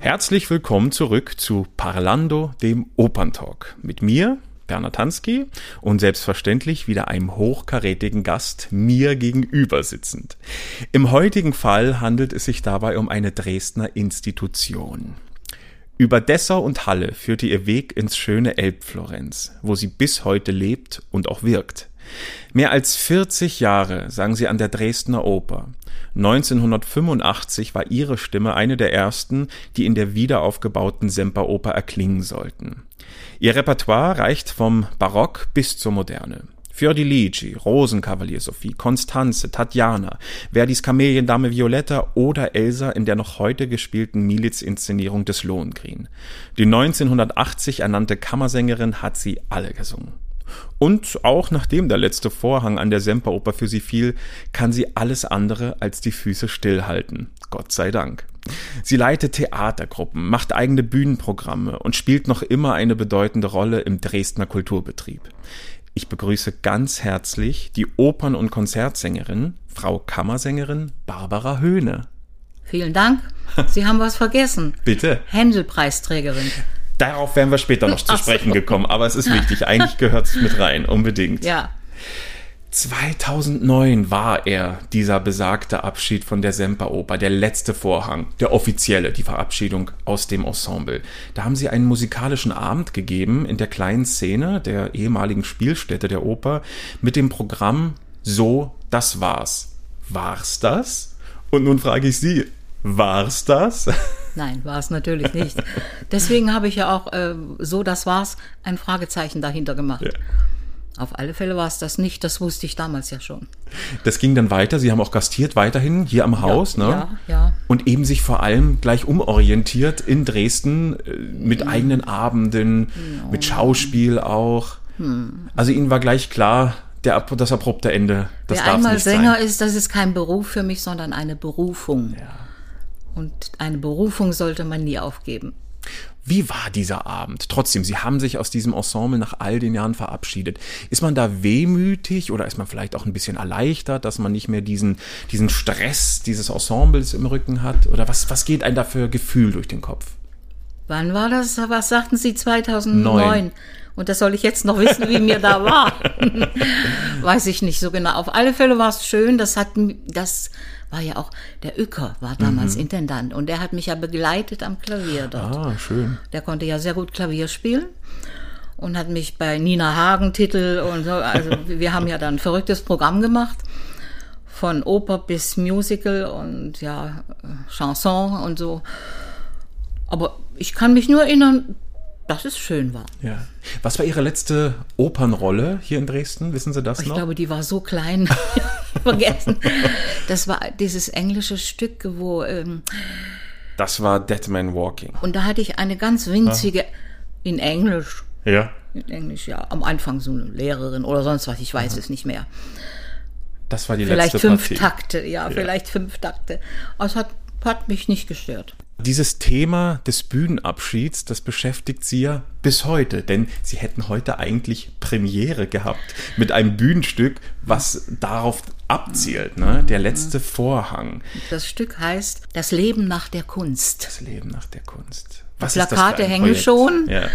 Herzlich willkommen zurück zu Parlando, dem Operntalk. Mit mir, Hansky, und selbstverständlich wieder einem hochkarätigen Gast mir gegenüber sitzend. Im heutigen Fall handelt es sich dabei um eine Dresdner Institution. Über Dessau und Halle führte ihr Weg ins schöne Elbflorenz, wo sie bis heute lebt und auch wirkt. Mehr als 40 Jahre sang sie an der Dresdner Oper. 1985 war ihre Stimme eine der ersten, die in der wiederaufgebauten Semperoper erklingen sollten. Ihr Repertoire reicht vom Barock bis zur Moderne. Fiordiligi, Rosenkavalier Sophie, Constanze, Tatjana, Verdis Kameliendame Violetta oder Elsa in der noch heute gespielten Milizinszenierung des Lohengrin. Die 1980 ernannte Kammersängerin hat sie alle gesungen. Und auch nachdem der letzte Vorhang an der Semperoper für sie fiel, kann sie alles andere als die Füße stillhalten. Gott sei Dank. Sie leitet Theatergruppen, macht eigene Bühnenprogramme und spielt noch immer eine bedeutende Rolle im Dresdner Kulturbetrieb. Ich begrüße ganz herzlich die Opern- und Konzertsängerin, Frau Kammersängerin Barbara Höhne. Vielen Dank. Sie haben was vergessen. Bitte. Händel-Preisträgerin. Darauf wären wir später noch zu sprechen gekommen, aber es ist wichtig. Eigentlich gehört es mit rein, unbedingt. Ja. 2009 war er, dieser besagte Abschied von der Semperoper, der letzte Vorhang, der offizielle, die Verabschiedung aus dem Ensemble. Da haben sie einen musikalischen Abend gegeben in der kleinen Szene der ehemaligen Spielstätte der Oper mit dem Programm So, das war's. War's das? Und nun frage ich Sie, war's das? Nein, war es natürlich nicht. Deswegen habe ich ja auch äh, so, das war's, ein Fragezeichen dahinter gemacht. Ja. Auf alle Fälle war es das nicht, das wusste ich damals ja schon. Das ging dann weiter, Sie haben auch gastiert weiterhin hier am Haus, ja, ne? Ja, ja. Und eben sich vor allem gleich umorientiert in Dresden äh, mit mhm. eigenen Abenden, no. mit Schauspiel auch. Hm. Also Ihnen war gleich klar, der, das abrupte Ende, das Wer einmal Sänger sein. ist, das ist kein Beruf für mich, sondern eine Berufung. Ja. Und eine Berufung sollte man nie aufgeben. Wie war dieser Abend? Trotzdem, Sie haben sich aus diesem Ensemble nach all den Jahren verabschiedet. Ist man da wehmütig oder ist man vielleicht auch ein bisschen erleichtert, dass man nicht mehr diesen, diesen Stress dieses Ensembles im Rücken hat? Oder was, was geht einem da für Gefühl durch den Kopf? Wann war das? Was sagten Sie 2009? Neun. Und das soll ich jetzt noch wissen, wie mir da war. Weiß ich nicht so genau. Auf alle Fälle war es schön. Das hat, das war ja auch, der Uecker war damals mhm. Intendant und der hat mich ja begleitet am Klavier dort. Ah, schön. Der konnte ja sehr gut Klavier spielen und hat mich bei Nina Hagen Titel und so, also wir haben ja dann ein verrücktes Programm gemacht. Von Oper bis Musical und ja, Chanson und so. Aber ich kann mich nur erinnern, dass es schön war. Ja. Was war Ihre letzte Opernrolle hier in Dresden? Wissen Sie das ich noch? Ich glaube, die war so klein. Vergessen. Das war dieses englische Stück, wo. Ähm, das war Dead Man Walking. Und da hatte ich eine ganz winzige, ah. in Englisch. Ja. In Englisch, ja. Am Anfang so eine Lehrerin oder sonst was, ich weiß Aha. es nicht mehr. Das war die vielleicht letzte fünf Partie. Takte, ja, ja, vielleicht fünf Takte. Aber es hat, hat mich nicht gestört. Dieses Thema des Bühnenabschieds, das beschäftigt Sie ja bis heute, denn Sie hätten heute eigentlich Premiere gehabt mit einem Bühnenstück, was darauf abzielt, ne? Der letzte Vorhang. Das Stück heißt Das Leben nach der Kunst. Das Leben nach der Kunst. Was Die Plakate hängen Projekt? schon. Ja.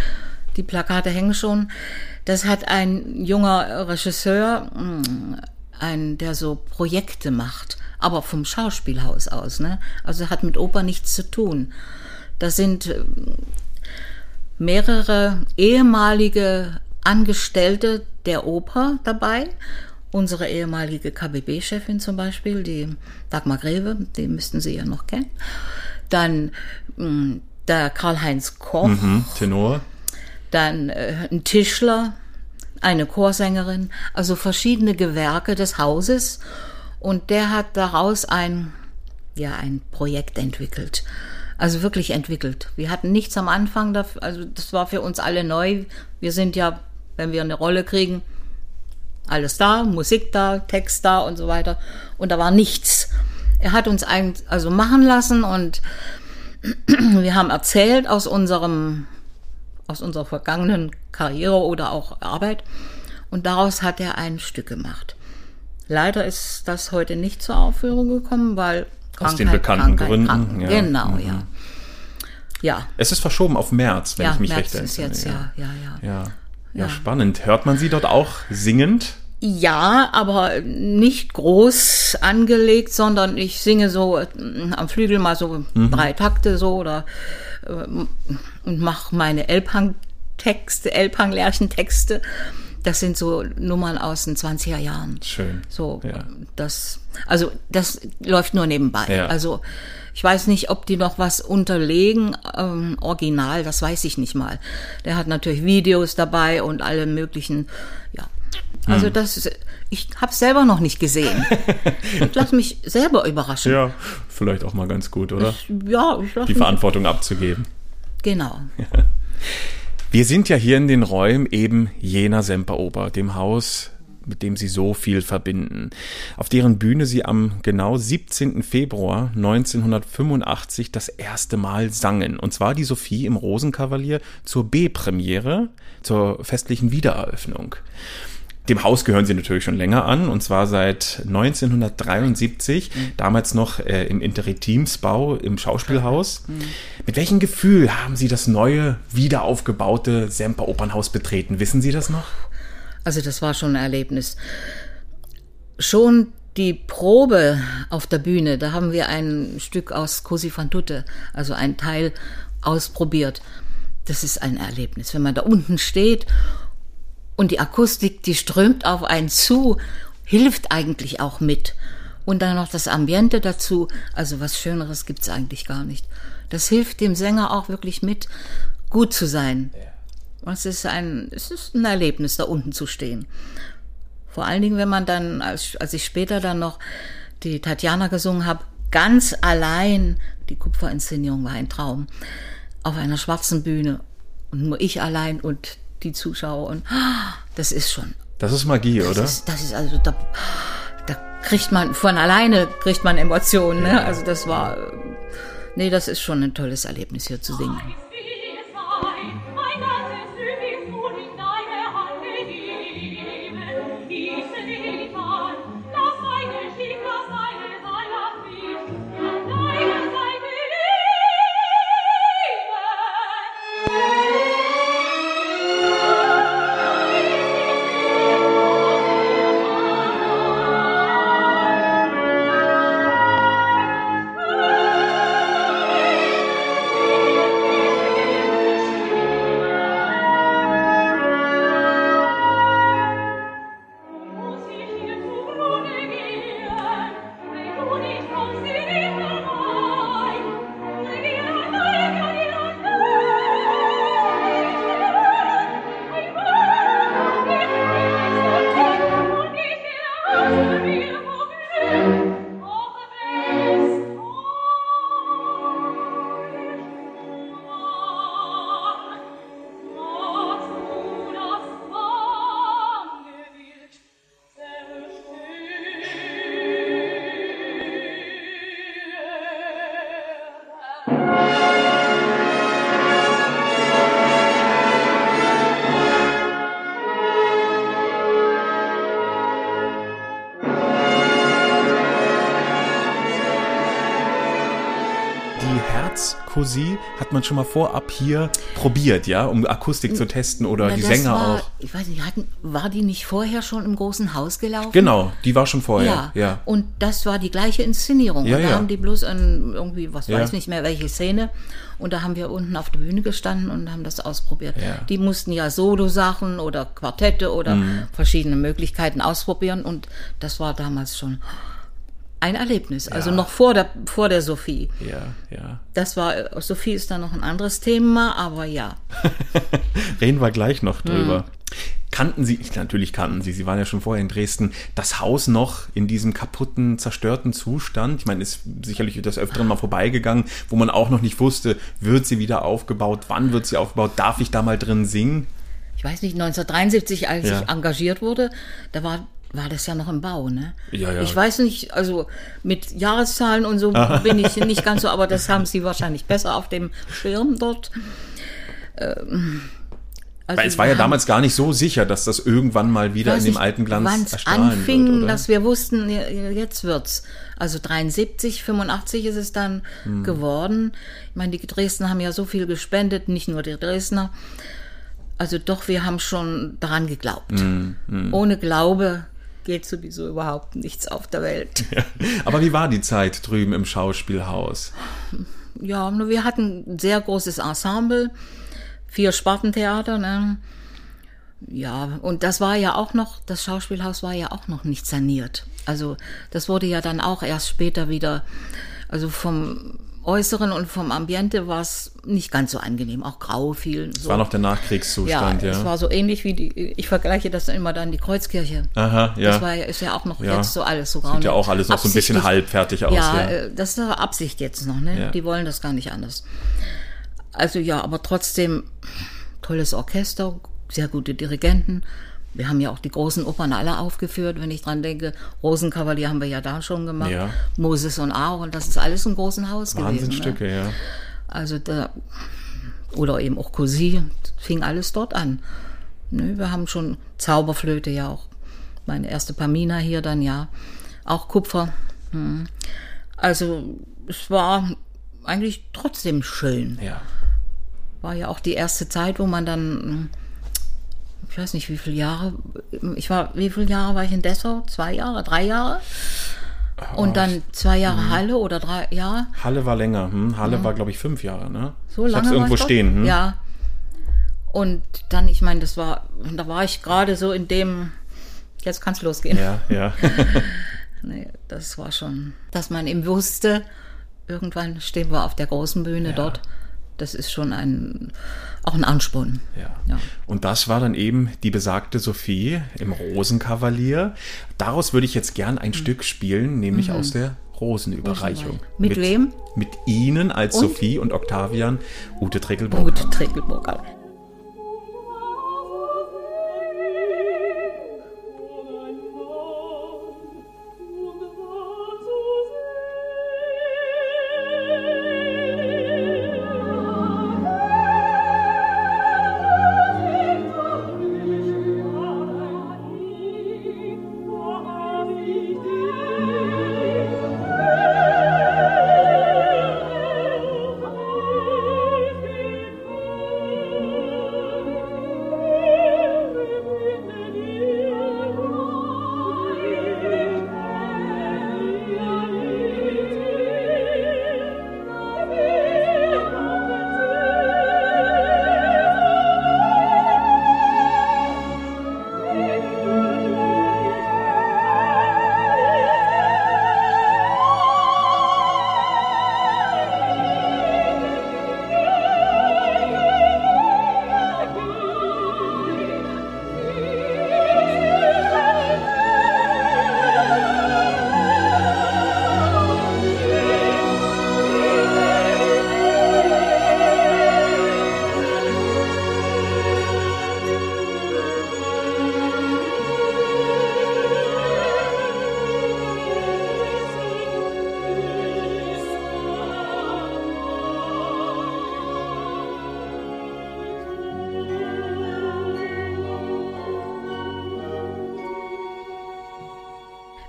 Die Plakate hängen schon. Das hat ein junger Regisseur, mm, ein, der so Projekte macht aber vom Schauspielhaus aus. Ne? Also hat mit Oper nichts zu tun. Da sind äh, mehrere ehemalige Angestellte der Oper dabei. Unsere ehemalige KBB-Chefin zum Beispiel, die Dagmar Greve, die müssten Sie ja noch kennen. Dann mh, mm, der Karl-Heinz Koch. Mhm, Tenor. Dann äh, ein Tischler, eine Chorsängerin, also verschiedene Gewerke des Hauses. Und der hat daraus ein, ja, ein Projekt entwickelt. Also wirklich entwickelt. Wir hatten nichts am Anfang, dafür, also das war für uns alle neu. Wir sind ja, wenn wir eine Rolle kriegen, alles da, Musik da, Text da und so weiter. Und da war nichts. er hat uns ein, also machen lassen und wir haben erzählt aus unserem, aus unserer vergangenen Karriere oder auch Arbeit. Und daraus hat er ein Stück gemacht. Leider ist das heute nicht zur Aufführung gekommen, weil aus den bekannten Gründen. Kranken. Ja. Genau, mhm. ja. Ja. Es ist verschoben auf März, wenn ja, ich mich März recht erinnere. Ist jetzt, ja. Ja, ja, ja. ja, spannend. Hört man sie dort auch singend? Ja, aber nicht groß angelegt, sondern ich singe so äh, am Flügel mal so mhm. drei Takte so oder äh, und mache meine Elbhang-Texte, Elbhang-Lärchentexte. Das sind so Nummern aus den 20er Jahren. Schön. So, ja. das, also das läuft nur nebenbei. Ja. Also ich weiß nicht, ob die noch was unterlegen, ähm, original, das weiß ich nicht mal. Der hat natürlich Videos dabei und alle möglichen, ja. Also hm. das ist, ich habe selber noch nicht gesehen. ich lasse mich selber überraschen. Ja, vielleicht auch mal ganz gut, oder? Ich, ja, ich Die Verantwortung abzugeben. Genau. Ja. Wir sind ja hier in den Räumen eben jener Semperoper, dem Haus, mit dem sie so viel verbinden, auf deren Bühne sie am genau 17. Februar 1985 das erste Mal sangen. Und zwar die Sophie im Rosenkavalier zur B-Premiere, zur festlichen Wiedereröffnung. Dem Haus gehören sie natürlich schon länger an, und zwar seit 1973, mhm. damals noch äh, im Interretimsbau im Schauspielhaus. Mhm. Mit welchem Gefühl haben Sie das neue, wiederaufgebaute Semper Opernhaus betreten? Wissen Sie das noch? Also das war schon ein Erlebnis. Schon die Probe auf der Bühne, da haben wir ein Stück aus Cosi fan tutte, also ein Teil ausprobiert. Das ist ein Erlebnis, wenn man da unten steht und die Akustik, die strömt auf einen zu, hilft eigentlich auch mit. Und dann noch das Ambiente dazu. Also was Schöneres gibt's eigentlich gar nicht. Das hilft dem Sänger auch wirklich mit, gut zu sein. Und es ist ein, es ist ein Erlebnis, da unten zu stehen. Vor allen Dingen, wenn man dann, als, als ich später dann noch die Tatjana gesungen habe, ganz allein, die Kupferinszenierung war ein Traum, auf einer schwarzen Bühne und nur ich allein und die Zuschauer und das ist schon. Das ist Magie, das oder? Ist, das ist also da, da kriegt man von alleine kriegt man Emotionen. Ne? Also das war, nee, das ist schon ein tolles Erlebnis hier zu singen. Cousy hat man schon mal vorab hier probiert, ja, um Akustik zu testen oder Na, die Sänger war, auch. Ich weiß nicht, hatten, war die nicht vorher schon im großen Haus gelaufen? Genau, die war schon vorher. Ja, ja. und das war die gleiche Inszenierung. Ja, und da ja. haben die bloß ein, irgendwie, was ja. weiß nicht mehr, welche Szene. Und da haben wir unten auf der Bühne gestanden und haben das ausprobiert. Ja. Die mussten ja Solo-Sachen oder Quartette oder mhm. verschiedene Möglichkeiten ausprobieren und das war damals schon ein Erlebnis. Also noch vor der, vor der Sophie. Ja, ja. Das war, Sophie ist dann noch ein anderes Thema, aber ja. Reden wir gleich noch drüber. Hm. Kannten Sie, natürlich kannten Sie, Sie waren ja schon vorher in Dresden, das Haus noch in diesem kaputten, zerstörten Zustand? Ich meine, ist sicherlich das Öfteren mal vorbeigegangen, wo man auch noch nicht wusste, wird sie wieder aufgebaut, wann wird sie aufgebaut, darf ich da mal drin singen? Ich weiß nicht, 1973, als ja. ich engagiert wurde, da war war das ja noch im Bau, ne? Ja, ja. Ich weiß nicht, also mit Jahreszahlen und so bin ich nicht ganz so, aber das haben sie wahrscheinlich besser auf dem Schirm dort. Ähm, also Weil es war ja damals gar nicht so sicher, dass das irgendwann mal wieder in dem nicht, alten Glanz erstrahlen anfing, wird, oder? dass wir wussten, jetzt wird's. Also 73, 85 ist es dann Hm. geworden. Ich meine, die Dresdner haben ja so viel gespendet, nicht nur die Dresdner. Also doch, wir haben schon daran geglaubt. Hm, Ohne Glaube geht sowieso überhaupt nichts auf der Welt. Aber wie war die Zeit drüben im Schauspielhaus? Ja, nur wir hatten ein sehr großes Ensemble, vier Spartentheater, ne? Ja, und das war ja auch noch, das Schauspielhaus war ja auch noch nicht saniert. Also das wurde ja dann auch erst später wieder, also vom Äußeren und vom Ambiente war es nicht ganz so angenehm, auch grau viel. So. War noch der ja, Nachkriegszustand, ja. es war so ähnlich wie die, ich vergleiche das immer dann die Kreuzkirche. Aha, ja. Das war ja, ist ja auch noch Ja. jetzt so alles so grau. Sieht ja auch alles noch so ein bisschen halbfertig aus, Ja, ja. äh, das ist aber Absicht jetzt noch, ne? Ja. Die wollen das gar nicht anders. Also ja, aber trotzdem tolles Orchester, sehr gute Dirigenten. Wir haben ja auch die großen Opern alle aufgeführt, wenn ich dran denke. Rosenkavalier haben wir ja da schon gemacht. Ja. Moses und Aaron, das ist alles im großen Haus gewesen. Ne? Wahnsinnstücke, ja. Also da, oder eben auch Cosi, fing alles dort an. Ne, wir haben schon Zauberflöte ja auch. Meine erste Pamina hier dann, ja. Auch Kupfer. Hm. Also es war eigentlich trotzdem schön. Ja. War ja auch die erste Zeit, wo man dann, hm, ich weiß nicht wie viele Jahre, ich war, wie viele Jahre war ich in Dessau? Zwei Jahre, drei Jahre? Und dann zwei Jahre Mhm. Halle oder drei, ja. Halle war länger. Hm? Halle war, glaube ich, fünf Jahre, ne? So ich lange hab's irgendwo ich stehen. Hm? Ja. Und dann, ich meine, das war, da war ich gerade so in dem, jetzt kann's losgehen. Ja, ja. Nee, das war schon, dass man eben wusste, irgendwann stehen wir auf der großen Bühne dort. Das ist schon ein, auch ein Ansporn. Ja. Ja. Und das war dann eben die besagte Sophie im Rosenkavalier. Daraus würde ich jetzt gern Mhm. ein Stück spielen, nämlich aus der Rosenüberreichung. Mit wem? Mit Ihnen als Und? Sophie und Octavian, Ute Trickelburg. Gut, Trickelburger.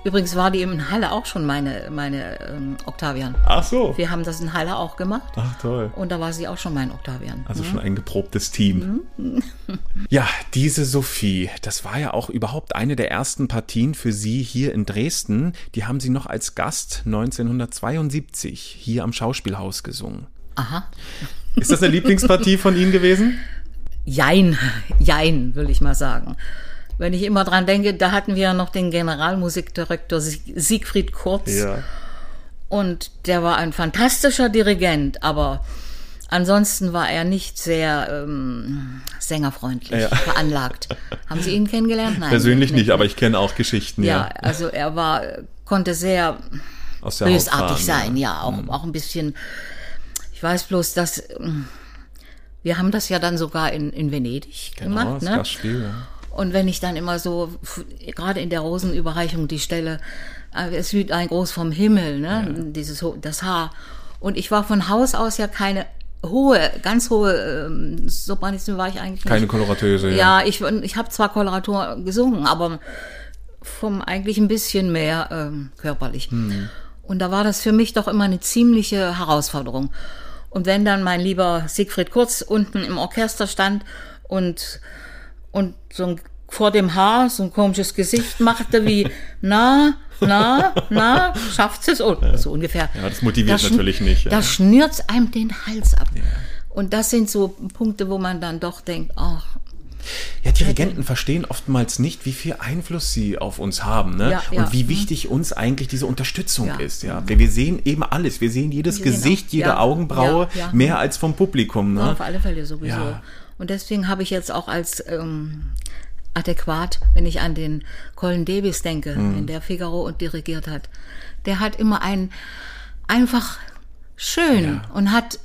Übrigens war die in Halle auch schon meine, meine ähm, Octavian. Ach so. Wir haben das in Halle auch gemacht. Ach toll. Und da war sie auch schon mein Octavian. Also schon ein geprobtes Team. Ja, diese Sophie, das war ja auch überhaupt eine der ersten Partien für Sie hier in Dresden. Die haben Sie noch als Gast 1972 hier am Schauspielhaus gesungen. Aha. Ist das eine Lieblingspartie von Ihnen gewesen? Jein, jein, will ich mal sagen. Wenn ich immer dran denke, da hatten wir ja noch den Generalmusikdirektor Sieg- Siegfried Kurz. Und der war ein fantastischer Dirigent, aber ansonsten war er nicht sehr ähm, sängerfreundlich Ja. veranlagt. Haben Sie ihn kennengelernt? Nein. Persönlich nicht, aber ich kenne auch Geschichten, Ja, ja. also er war, konnte sehr bösartig sein, ja. ja, auch, auch ein bisschen. Ich weiß bloß, dass ähm, wir haben das ja dann sogar in, in Venedig Genau, gemacht, das ne? Gastspiel, ja. Und wenn ich dann immer so, gerade in der Rosenüberreichung, die Stelle, äh, es blüht ein groß vom Himmel, ne? Dieses, ho- das Haar. Und ich war von Haus aus ja keine hohe, ganz hohe ähm, Sopranistin war ich eigentlich nicht. Keine Koloratöse, ja. Ja, ich, ich habe zwar Koloratur gesungen, aber vom eigentlich ein bisschen mehr ähm, körperlich. Und da war das für mich doch immer eine ziemliche Herausforderung. Und wenn dann mein lieber Siegfried Kurz unten im Orchester stand und, und so ein, vor dem Haar so ein komisches Gesicht machte wie, na, na, na, schafft es? Oh, so ungefähr. Ja, das motiviert schn- natürlich nicht, ja. Da schnürt's einem den Hals ab. Und das sind so Punkte, wo man dann doch denkt, ach, Ja, Dirigenten verstehen oftmals nicht, wie viel Einfluss sie auf uns haben, ne? Ja, ja. Und wie wichtig uns eigentlich diese Unterstützung Ja. ist, ja. Wir, wir sehen eben alles. Wir sehen jedes Wir sehen Gesicht, auch- jede ja, Augenbraue, ja, ja. mehr als vom Publikum, ne? Auf alle Fälle sowieso. Ja. Und deswegen habe ich jetzt auch als ähm, adäquat, wenn ich an den Colin Davis denke, Mhm. in der Figaro und dirigiert hat. Der hat immer ein einfach schön und hat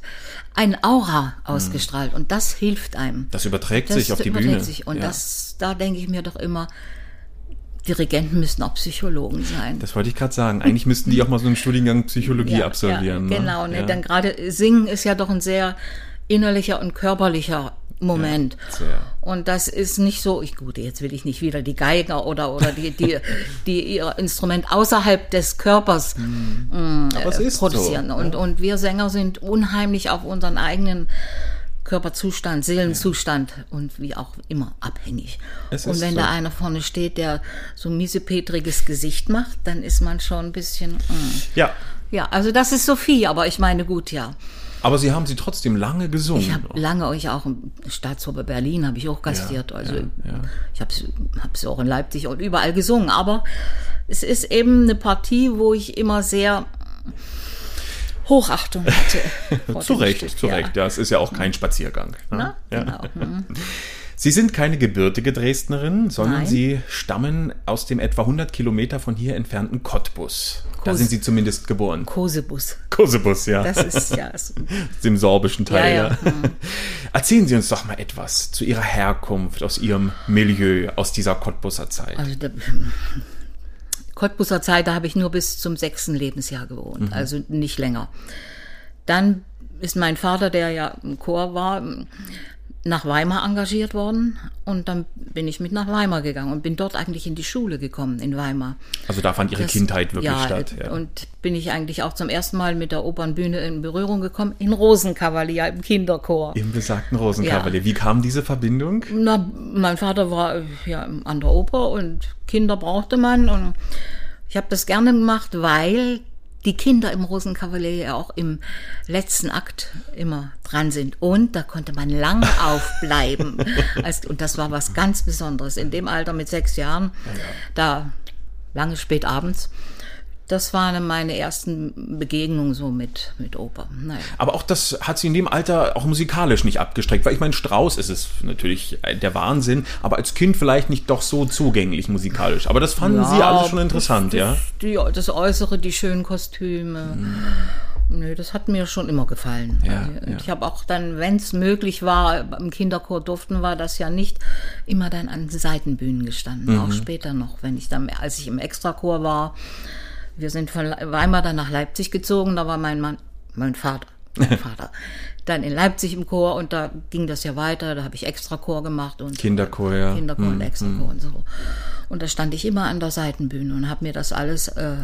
ein Aura ausgestrahlt und das hilft einem. Das überträgt Das sich auf die überträgt Bühne. Sich. Und ja. das, da denke ich mir doch immer, Dirigenten müssten auch Psychologen sein. Das wollte ich gerade sagen. Eigentlich müssten die auch mal so einen Studiengang Psychologie absolvieren. Ja, ne? genau, ne? Ja. Dann gerade Singen ist ja doch ein sehr innerlicher und körperlicher Moment. sehr. Und das ist nicht so, ich gut, jetzt will ich nicht wieder die Geiger oder oder die die die ihr Instrument außerhalb des Körpers es äh, ist produzieren. so. Und und wir Sänger sind unheimlich auf unseren eigenen Körperzustand, Seelenzustand und wie auch immer abhängig. Es und wenn so. da einer vorne steht, der so miesepetriges Gesicht macht, dann ist man schon ein bisschen. mm. Ja. Ja, also das ist Sophie, aber ich meine, gut, ja. Aber sie haben sie trotzdem lange gesungen. Ich habe lange euch auch im Staatsoper Berlin habe ich auch gastiert. also ja, ja. ich habe es auch in Leipzig und überall gesungen. Aber es ist eben eine Partie, wo ich immer sehr Hochachtung hatte. zu Recht, zu Recht. Ja, es ist ja auch kein Spaziergang. Ne? Na, ja. genau. Mhm. Sie sind keine gebürtige Dresdnerin, sondern Nein. Sie stammen aus dem etwa 100 Kilometer von hier entfernten Cottbus. Da Kos- sind Sie zumindest geboren. Kosebus. Kosebus, ja. Das ist ja. es- dem sorbischen Teil. Ja, ja. Erzählen Sie uns doch mal etwas zu Ihrer Herkunft, aus Ihrem Milieu, aus dieser Cottbuser Zeit. Also der, Cottbuser Zeit, da habe ich nur bis zum sechsten Lebensjahr gewohnt, Mhm. also nicht länger. Dann ist mein Vater, der ja im Chor war, nach Weimar engagiert worden und dann bin ich mit nach Weimar gegangen und bin dort eigentlich in die Schule gekommen in Weimar. Also da fand Ihre Das- Kindheit wirklich ja, statt. Ja. Und bin ich eigentlich auch zum ersten Mal mit der Opernbühne in Berührung gekommen, in Rosenkavalier im Kinderchor. Im besagten Rosenkavalier. Wie kam diese Verbindung? Na, mein Vater war ja an der Oper und Kinder brauchte man und ich habe das gerne gemacht, weil die Kinder im Rosenkavalier ja auch im letzten Akt immer dran sind und da konnte man lange aufbleiben. Und das war was ganz Besonderes in dem Alter mit sechs Jahren, da lange spät abends. Das waren meine ersten Begegnungen so mit, mit Oper. Naja. Aber auch das hat sie in dem Alter auch musikalisch nicht abgestreckt, weil ich meine, Strauß ist es natürlich der Wahnsinn, aber als Kind vielleicht nicht doch so zugänglich musikalisch. Aber das fanden Sie alles schon interessant, das, ja? Die, das Äußere, die schönen Kostüme. Nö, das hat mir schon immer gefallen. Ja, Und ja. Ich habe auch dann, wenn es möglich war, im Kinderchor durften wir das ja nicht, immer dann an Seitenbühnen gestanden. Mhm. Auch später noch, wenn ich dann, als ich im Extrachor war. Wir sind von Weimar dann nach Leipzig gezogen, da war mein Mann, mein Vater, mein Vater, dann in Leipzig im Chor. Und da ging das ja weiter, da habe ich Extrachor gemacht und Kinderchor, ja. Kinderchor Hm, und Extrachor und so. Und da stand ich immer an der Seitenbühne und habe mir das alles äh,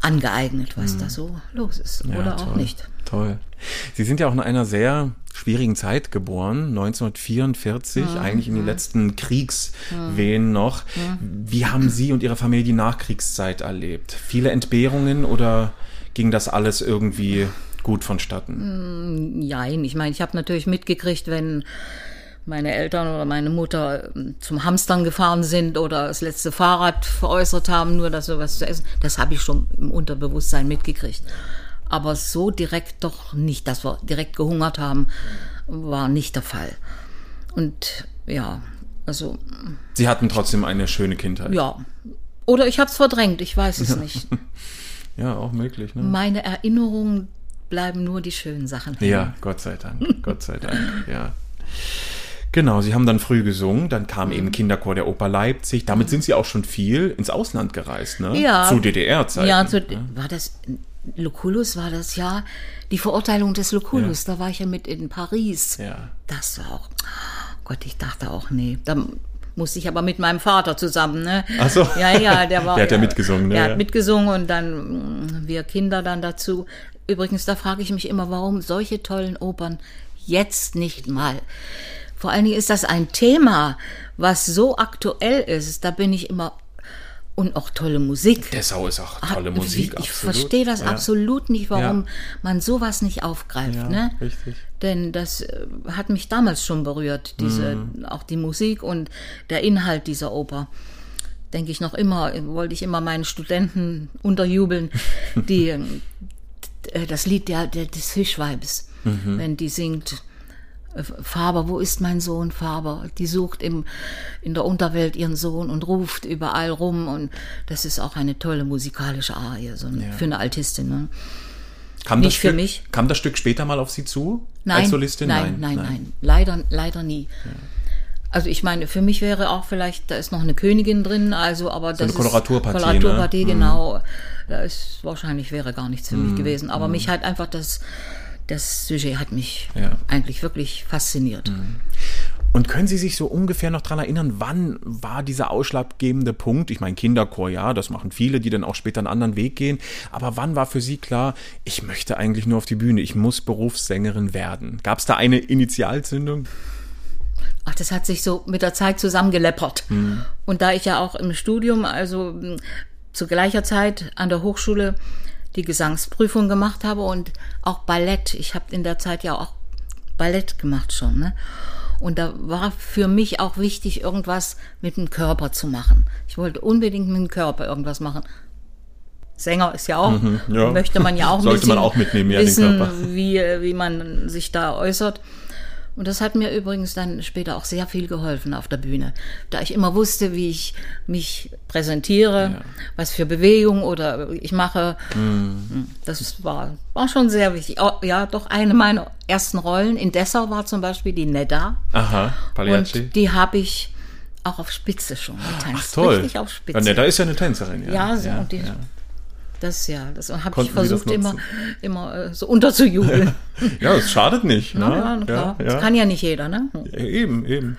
angeeignet, was da so los ist. Ja, Oder auch toll, nicht. Toll. Sie sind ja auch in einer sehr schwierigen Zeit geboren, 1944, Mhm. eigentlich in den letzten Kriegswehen noch. Wie haben Sie und Ihre Familie die Nachkriegszeit erlebt? Viele Entbehrungen oder ging das alles irgendwie gut vonstatten? Nein, ich meine, ich habe natürlich mitgekriegt, wenn meine Eltern oder meine Mutter ähm, zum Hamstern gefahren sind oder das letzte Fahrrad veräußert haben, nur dass wir was zu essen. Das habe ich schon im Unterbewusstsein mitgekriegt. Aber so direkt doch nicht, dass wir direkt gehungert haben, war nicht der Fall. Und ja, also Sie hatten trotzdem eine schöne Kindheit. ja. Oder ich habe es verdrängt, ich weiß es nicht. Ja, auch möglich. Ne? Meine Erinnerungen bleiben nur die schönen Sachen. Ja, Gott sei Dank. Gott sei Dank, ja. Genau, Sie haben dann früh gesungen, dann kam eben Kinderchor der Oper Leipzig. Damit sind Sie auch schon viel ins Ausland gereist, ne? Ja. Zu DDR-Zeiten. Ja, zu, war das Lucullus war das ja die Verurteilung des Lucullus. Da war ich ja mit in Paris. Ja. Das war auch. Gott, ich dachte auch, nee. Da musste ich aber mit meinem Vater zusammen, ne? Ach so. Ja, ja, der war. Der hat ja mitgesungen, ne? Der Ja. hat mitgesungen und dann mm, wir Kinder dann dazu. Übrigens, da frage ich mich immer, warum solche tollen Opern jetzt nicht mal. Vor allen Dingen ist das ein Thema, was so aktuell ist. Da bin ich immer. Und auch tolle Musik. Dessau ist auch Ah, tolle Musik. Ich absolut. verstehe das ja. absolut nicht, warum Ja. man sowas nicht aufgreift. Ja, ne? richtig. Denn das äh, hat mich damals schon berührt, diese, Mhm. auch die Musik und der Inhalt dieser Oper. Denke ich noch immer, wollte ich immer meinen Studenten unterjubeln, die äh, das Lied der, der, des Fischweibes, Mhm. wenn die singt. Äh, Faber, wo ist mein Sohn Faber? Die sucht im, in der Unterwelt ihren Sohn und ruft überall rum. Und das ist auch eine tolle musikalische Arie, so eine, für eine Altistin. Ne? Kam Nicht das für Stück, mich. Kam das Stück später mal auf Sie zu? Nein, Als Solistin? nein, nein, nein, Leider, leider nie. Also ich meine, für mich wäre auch vielleicht, da ist noch eine Königin drin, also aber das eine Koloraturpartie, ist ne? Koloraturpartie, genau. Da ist wahrscheinlich wäre gar nichts für Mhm. mich gewesen. Aber mich hat einfach das, das Sujet hat mich Ja. eigentlich wirklich fasziniert. Und können Sie sich so ungefähr noch dran erinnern, wann war dieser ausschlaggebende Punkt? Ich meine, Kinderchor, ja, das machen viele, die dann auch später einen anderen Weg gehen. Aber wann war für Sie klar, ich möchte eigentlich nur auf die Bühne, ich muss Berufssängerin werden? Gab es da eine Initialzündung? Ach, das hat sich so mit der Zeit zusammengeleppert. Mhm. Und da ich ja auch im Studium, also zu gleicher Zeit an der Hochschule die Gesangsprüfung gemacht habe und auch Ballett. Ich habe in der Zeit ja auch Ballett gemacht schon. Ne? Und da war für mich auch wichtig, irgendwas mit dem Körper zu machen. Ich wollte unbedingt mit dem Körper irgendwas machen. Sänger ist ja auch, ja. möchte man ja auch ein Sollte man auch mitnehmen, ja, wissen, wie, wie man sich da äußert. Und das hat mir übrigens dann später auch sehr viel geholfen auf der Bühne, da ich immer wusste, wie ich mich präsentiere, was für Bewegung oder ich mache. Mhm. Das war, war schon sehr wichtig. Oh, ja, doch eine meiner ersten Rollen in Dessau war zum Beispiel die Nedda. Aha, Pagliacci. Und die habe ich auch auf Spitze schon getanzt. Ach toll. Richtig auf Spitze. Ja, ne, da ist ja eine Tänzerin, ja. Ja, so, ja, und die, ja. Das ja, das habe ich das versucht immer, immer äh, so unterzujubeln. ja, es schadet nicht. Ne? Ja, klar. Ja, Das ja. kann ja nicht jeder, ne? Eben, eben.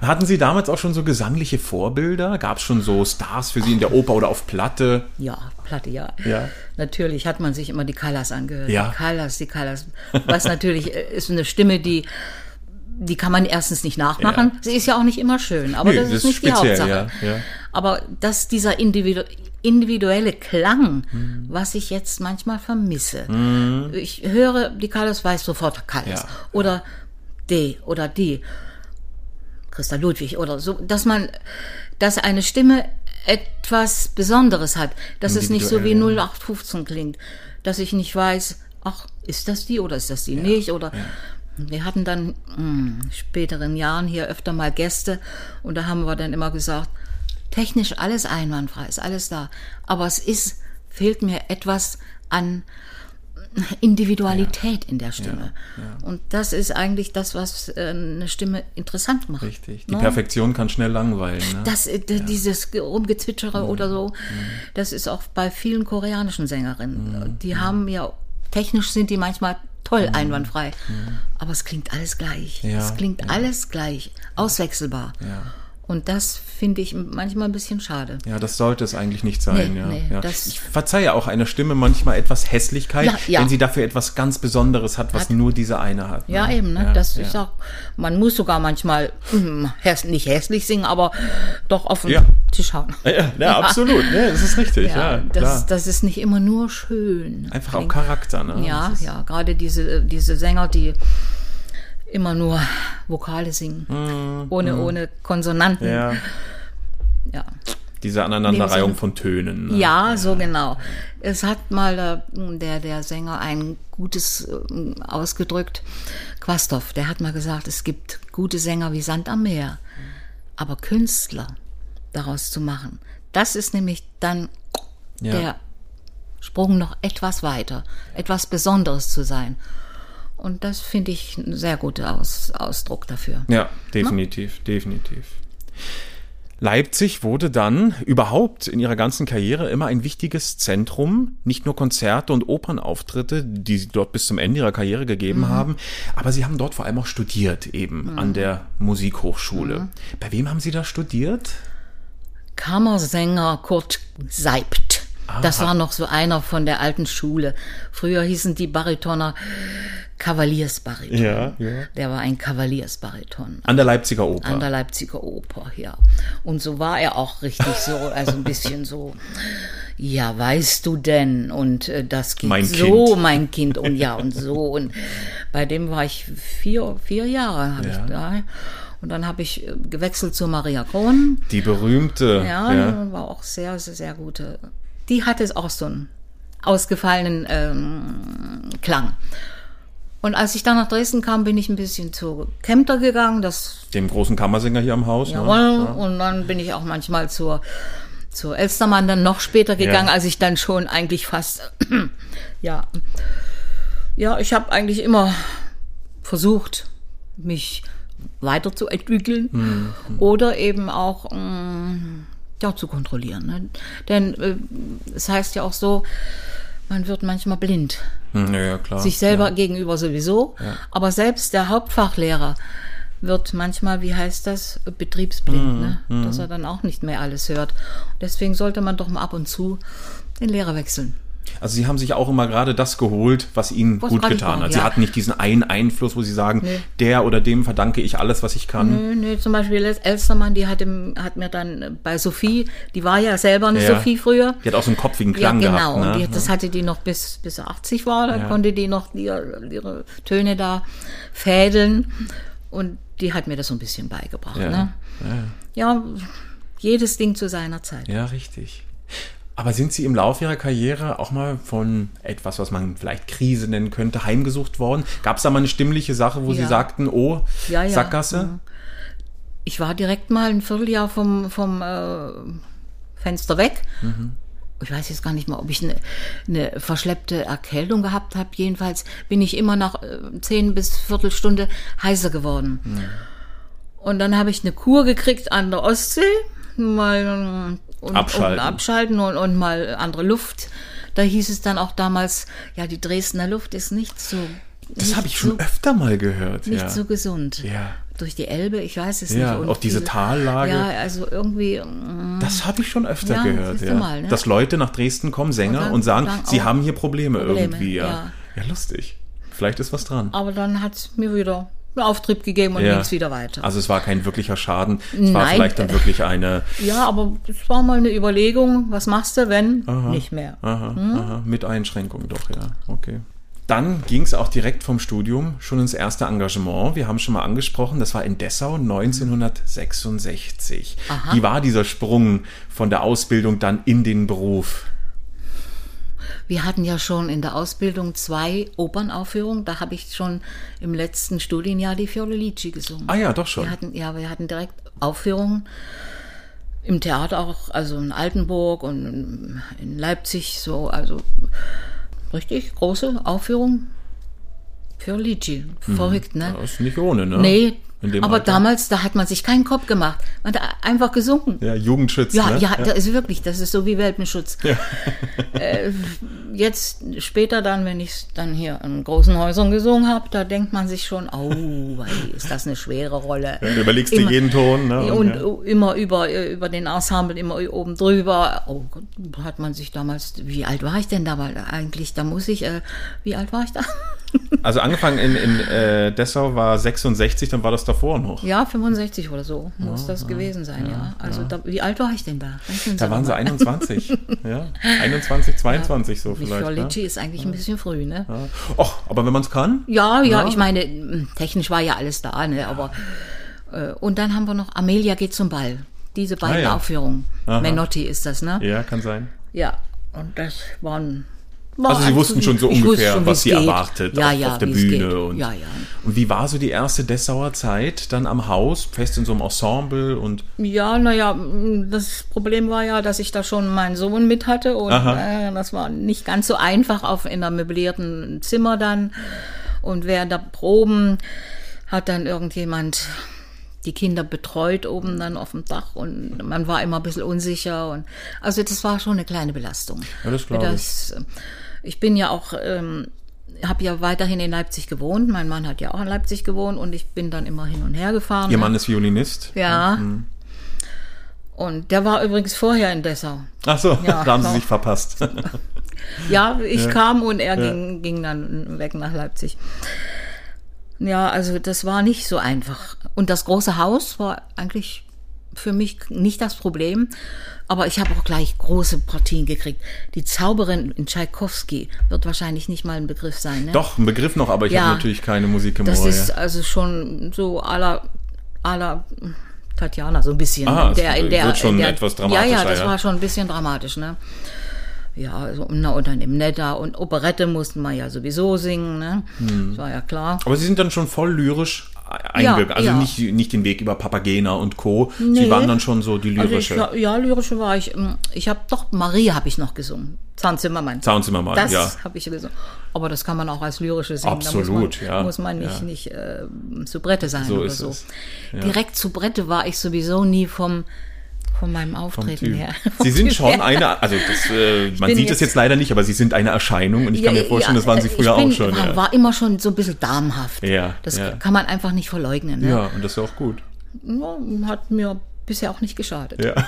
Hatten Sie damals auch schon so gesangliche Vorbilder? Gab es schon so Stars für Sie in der Oper oder auf Platte? Ja, Platte, ja. Ja. Natürlich hat man sich immer die Callas angehört. Ja. Die Callas, die Callas. Was natürlich äh, ist eine Stimme, die die kann man erstens nicht nachmachen. Sie ist ja auch nicht immer schön, aber Nee, das, das ist nicht ist speziell, die Hauptsache. ja, ja. Aber dass dieser individu individuelle Klang, Mhm. was ich jetzt manchmal vermisse. Ich höre die Callas, weiß sofort Callas. Ja, Oder D oder die. Christa Ludwig oder so, dass man, dass eine Stimme etwas Besonderes hat, dass es nicht so wie Individuell, 0815 klingt, dass ich nicht weiß, ach, ist das die oder ist das die nicht? Oder wir hatten dann mh, späteren Jahren hier öfter mal Gäste. Und da haben wir dann immer gesagt, technisch alles einwandfrei, ist alles da, aber es ist fehlt mir etwas an Individualität in der Stimme. Und das ist eigentlich das, was äh, eine Stimme interessant macht. Richtig. Die Ne? Perfektion kann schnell langweilen. Ne? Das, äh, dieses Rumgezwitschere oder so, das ist auch bei vielen koreanischen Sängerinnen. Die haben ja, technisch sind die manchmal toll einwandfrei, aber es klingt alles gleich. Ja, es klingt ja. alles gleich, auswechselbar. Ja. Und das finde ich manchmal ein bisschen schade. Ja, das sollte es eigentlich nicht sein. Nee, ja. nee, ja. ich verzeihe auch einer Stimme manchmal etwas Hässlichkeit, Ja, ja. wenn sie dafür etwas ganz Besonderes hat, was Hat- nur diese eine hat. Ja, ne? eben, ne? Ja, das ja. ist auch, man muss sogar manchmal hm, häss, nicht hässlich singen, aber doch auf den Ja. Tisch hauen. Ja, ja, absolut. Ja, das ist richtig. Ja, Ja, das, das ist nicht immer nur schön. Einfach auch Charakter. Ne? Ja, ja, gerade diese, diese Sänger, die immer nur Vokale singen, ohne, ohne Konsonanten. Ja, Ja. diese Aneinanderreihung von Tönen. Ne? Ja, so genau. Es hat mal äh, der, der Sänger ein gutes äh, ausgedrückt, Quasthoff, der hat mal gesagt, es gibt gute Sänger wie Sand am Meer, aber Künstler daraus zu machen, das ist nämlich dann Ja. der Sprung noch etwas weiter, etwas Besonderes zu sein. Und das finde ich ein sehr guter Aus, Ausdruck dafür. Ja, definitiv, definitiv. Leipzig wurde dann überhaupt in ihrer ganzen Karriere immer ein wichtiges Zentrum, nicht nur Konzerte und Opernauftritte, die sie dort bis zum Ende ihrer Karriere gegeben haben, aber sie haben dort vor allem auch studiert eben an der Musikhochschule. Bei wem haben Sie da studiert? Kammersänger Kurt Seibt. Das war noch so einer von der alten Schule. Früher hießen die Baritoner Kavaliersbariton. Ja, ja. Der war ein Kavaliersbariton. An der Leipziger Oper. An der Leipziger Oper, ja. Und so war er auch richtig so, also ein bisschen so, ja, weißt du denn? Und äh, das geht Mein so, Kind. mein Kind, und ja, und so. Und bei dem war ich vier, vier Jahre, habe Ja. ich da. Und dann habe ich äh, gewechselt zu Maria Kron. die berühmte. Ja, ja. war auch sehr, sehr, sehr gute. Die hatte es auch so einen ausgefallenen ähm, Klang. Und als ich dann nach Dresden kam, bin ich ein bisschen zu Kempter gegangen. Das Dem großen Kammersänger hier am Haus. Jawohl. Ne? Und dann bin ich auch manchmal zur, zur Elstermann dann noch später gegangen, Ja. als ich dann schon eigentlich fast, ja, ja, ich habe eigentlich immer versucht, mich weiterzuentwickeln Mhm. oder eben auch mm, ja, zu kontrollieren. Ne? Denn äh, es heißt ja auch so, man wird manchmal blind Hm, Ja, ja, klar. sich selber gegenüber sowieso, aber selbst der Hauptfachlehrer wird manchmal, wie heißt das, betriebsblind, ne? dass er dann auch nicht mehr alles hört. Deswegen sollte man doch mal ab und zu den Lehrer wechseln. Also Sie haben sich auch immer gerade das geholt, was Ihnen Was gut getan hat. Sie ja. hatten nicht diesen einen Einfluss, wo Sie sagen, Nee. der oder dem verdanke ich alles, was ich kann. Nö, nö, zum Beispiel Elstermann, die hat, im, hat mir dann bei Sophie, die war ja selber eine Ja. Sophie früher. Die hat auch so einen kopfigen Ja, Klang genau. gehabt. Ne? Und die, das hatte die noch bis, bis er 80 war. Da Ja. konnte die noch ihre, ihre Töne da fädeln. Und die hat mir das so ein bisschen beigebracht. Ja. Ne? ja, jedes Ding zu seiner Zeit. Ja, richtig. Aber sind Sie im Laufe Ihrer Karriere auch mal von etwas, was man vielleicht Krise nennen könnte, heimgesucht worden? Gab es da mal eine stimmliche Sache, wo Sie Ja. sagten, oh, Ja, ja. Sackgasse? Mhm. Ich war direkt mal ein Vierteljahr vom, vom äh, Fenster weg. Ich weiß jetzt gar nicht mal, ob ich eine, eine verschleppte Erkältung gehabt habe. Jedenfalls bin ich immer nach äh, zehn bis Viertelstunde heißer geworden. Und dann habe ich eine Kur gekriegt an der Ostsee. Mal und, Abschalten. Und abschalten und, und mal andere Luft. Da hieß es dann auch damals, ja, die Dresdner Luft ist nicht so. Das habe ich schon so, öfter mal gehört. nicht ja. so gesund. ja. Durch die Elbe, ich weiß es Ja, nicht. Und auch diese Tallage. Ja, also irgendwie. mm, Das habe ich schon öfter Ja, gehört, ja. mal, ne? Dass Leute nach Dresden kommen, Sänger, Und und, dann sagen, sagen, sie haben hier Probleme, Probleme, irgendwie. Ja. ja. ja, lustig. Vielleicht ist was dran. Aber dann hat es mir wieder einen Auftrieb gegeben und Ja. ging es wieder weiter. Also es war kein wirklicher Schaden. Es war Nein. vielleicht dann wirklich eine ja, aber es war mal eine Überlegung, was machst du, wenn nicht mehr? aha, Hm? aha, mit Einschränkung doch, ja. Okay. Dann ging es auch direkt vom Studium schon ins erste Engagement. Wir haben schon mal angesprochen, das war in Dessau 1966. Aha. Wie war dieser Sprung von der Ausbildung dann in den Beruf? Wir hatten ja schon in der Ausbildung zwei Opernaufführungen. Da habe ich schon im letzten Studienjahr die Fiordalici gesungen. Ah ja, doch schon. Wir hatten, ja, wir hatten direkt Aufführungen im Theater auch, also in Altenburg und in Leipzig, so, also richtig große Aufführung. Fiordalici. Verrückt, ne? Das ist nicht ohne, ne? Nee, aber Alter. damals, da hat man sich keinen Kopf gemacht. Man hat einfach gesungen. Ja, Jugendschutz, Ja, ne? ja, das ist wirklich, das ist so wie Welpenschutz. äh, jetzt später dann, wenn ich dann hier in großen Häusern gesungen habe, da denkt man sich schon, oh, wei, ist das eine schwere Rolle. Ja, du überlegst dir Immer- jeden Ton, ne? Und ja. immer über, über den Ensemble, immer oben drüber. Oh hat man sich damals, wie alt war ich denn da? Weil eigentlich, da muss ich, äh, wie alt war ich da? Also angefangen in, in äh, Dessau war 66, dann war das davor noch. Ja, 65 oder so muss das gewesen sein, ja. Also Da, wie alt war ich denn da? Da waren sie mal. 21. ja, 21, 22 so vielleicht. Ne? Fiorlici ist eigentlich ein bisschen früh, ne? Ja. Och, aber wenn man es kann, Ja, ja, Ja. ich meine, technisch war ja alles da, ne? Aber äh, und dann haben wir noch Amelia geht zum Ball. Diese beiden Ah, ja. Aufführungen. Aha. Menotti ist das, ne? ja, kann sein. Ja. Und das waren. War Also Sie wussten schon so ungefähr, schon, was Sie geht. erwartet ja, auf, ja, auf der Bühne. Und, ja, und wie war so die erste Dessauer Zeit dann am Haus, fest in so einem Ensemble und Ja, naja, das Problem war ja, dass ich da schon meinen Sohn mit hatte und äh, das war nicht ganz so einfach auf in einem möblierten Zimmer dann. Und während der Proben hat dann irgendjemand die Kinder betreut oben dann auf dem Dach und man war immer ein bisschen unsicher und also das war schon eine kleine Belastung. Ja, das glaube ich. Das, ich bin ja auch, ähm, habe ja weiterhin in Leipzig gewohnt. Mein Mann hat ja auch in Leipzig gewohnt und ich bin dann immer hin und her gefahren. Ihr Mann ist Violinist? Ja. Und der war übrigens vorher in Dessau. Ach so, Ja, da haben Sie doch. sich verpasst. Ja, ich kam und er ging, ging dann weg nach Leipzig. Ja, also das war nicht so einfach. Und das große Haus war eigentlich für mich nicht das Problem. Aber ich habe auch gleich große Partien gekriegt. Die Zauberin in Tschaikowski wird wahrscheinlich nicht mal ein Begriff sein. Ne? Doch, ein Begriff noch, aber ich Ja. habe natürlich keine Musik im Das ist ja. also schon so aller aller Tatjana so ein bisschen. Ah, in der, in der, wird schon in der, etwas Ja, dramatischer, ja, das ja. war schon ein bisschen dramatisch, ne? Ja, also, na, und dann im Netta und Operette mussten wir ja sowieso singen, ne? Hm. Das war ja klar. Aber Sie sind dann schon voll lyrisch eingegangen. Ja, also ja. Nicht, nicht den Weg über Papagena und Co. Sie Nee. waren dann schon so die Also ich, lyrische ja, lyrische war ich. ähm, Ich habe doch Marie habe ich noch gesungen. Zahnzimmermann. Zaunzimmermann, Das ja. habe ich gesungen. Aber das kann man auch als lyrische singen. Absolut, da muss man, ja, Muss man nicht, ja. nicht äh, Soubrette sein So oder so. es, ja. Direkt Soubrette war ich sowieso nie vom, von meinem Auftreten her. Sie sind schon eine, also das, äh, man sieht es jetzt- leider nicht, aber Sie sind eine Erscheinung und ich kann mir vorstellen, das waren Sie früher bin, auch schon. War, ja. war immer schon so ein bisschen damenhaft. Ja, Das ja. kann man einfach nicht verleugnen. Ne? ja, und das ist ja auch gut. Ja, hat mir bisher auch nicht geschadet. Ja.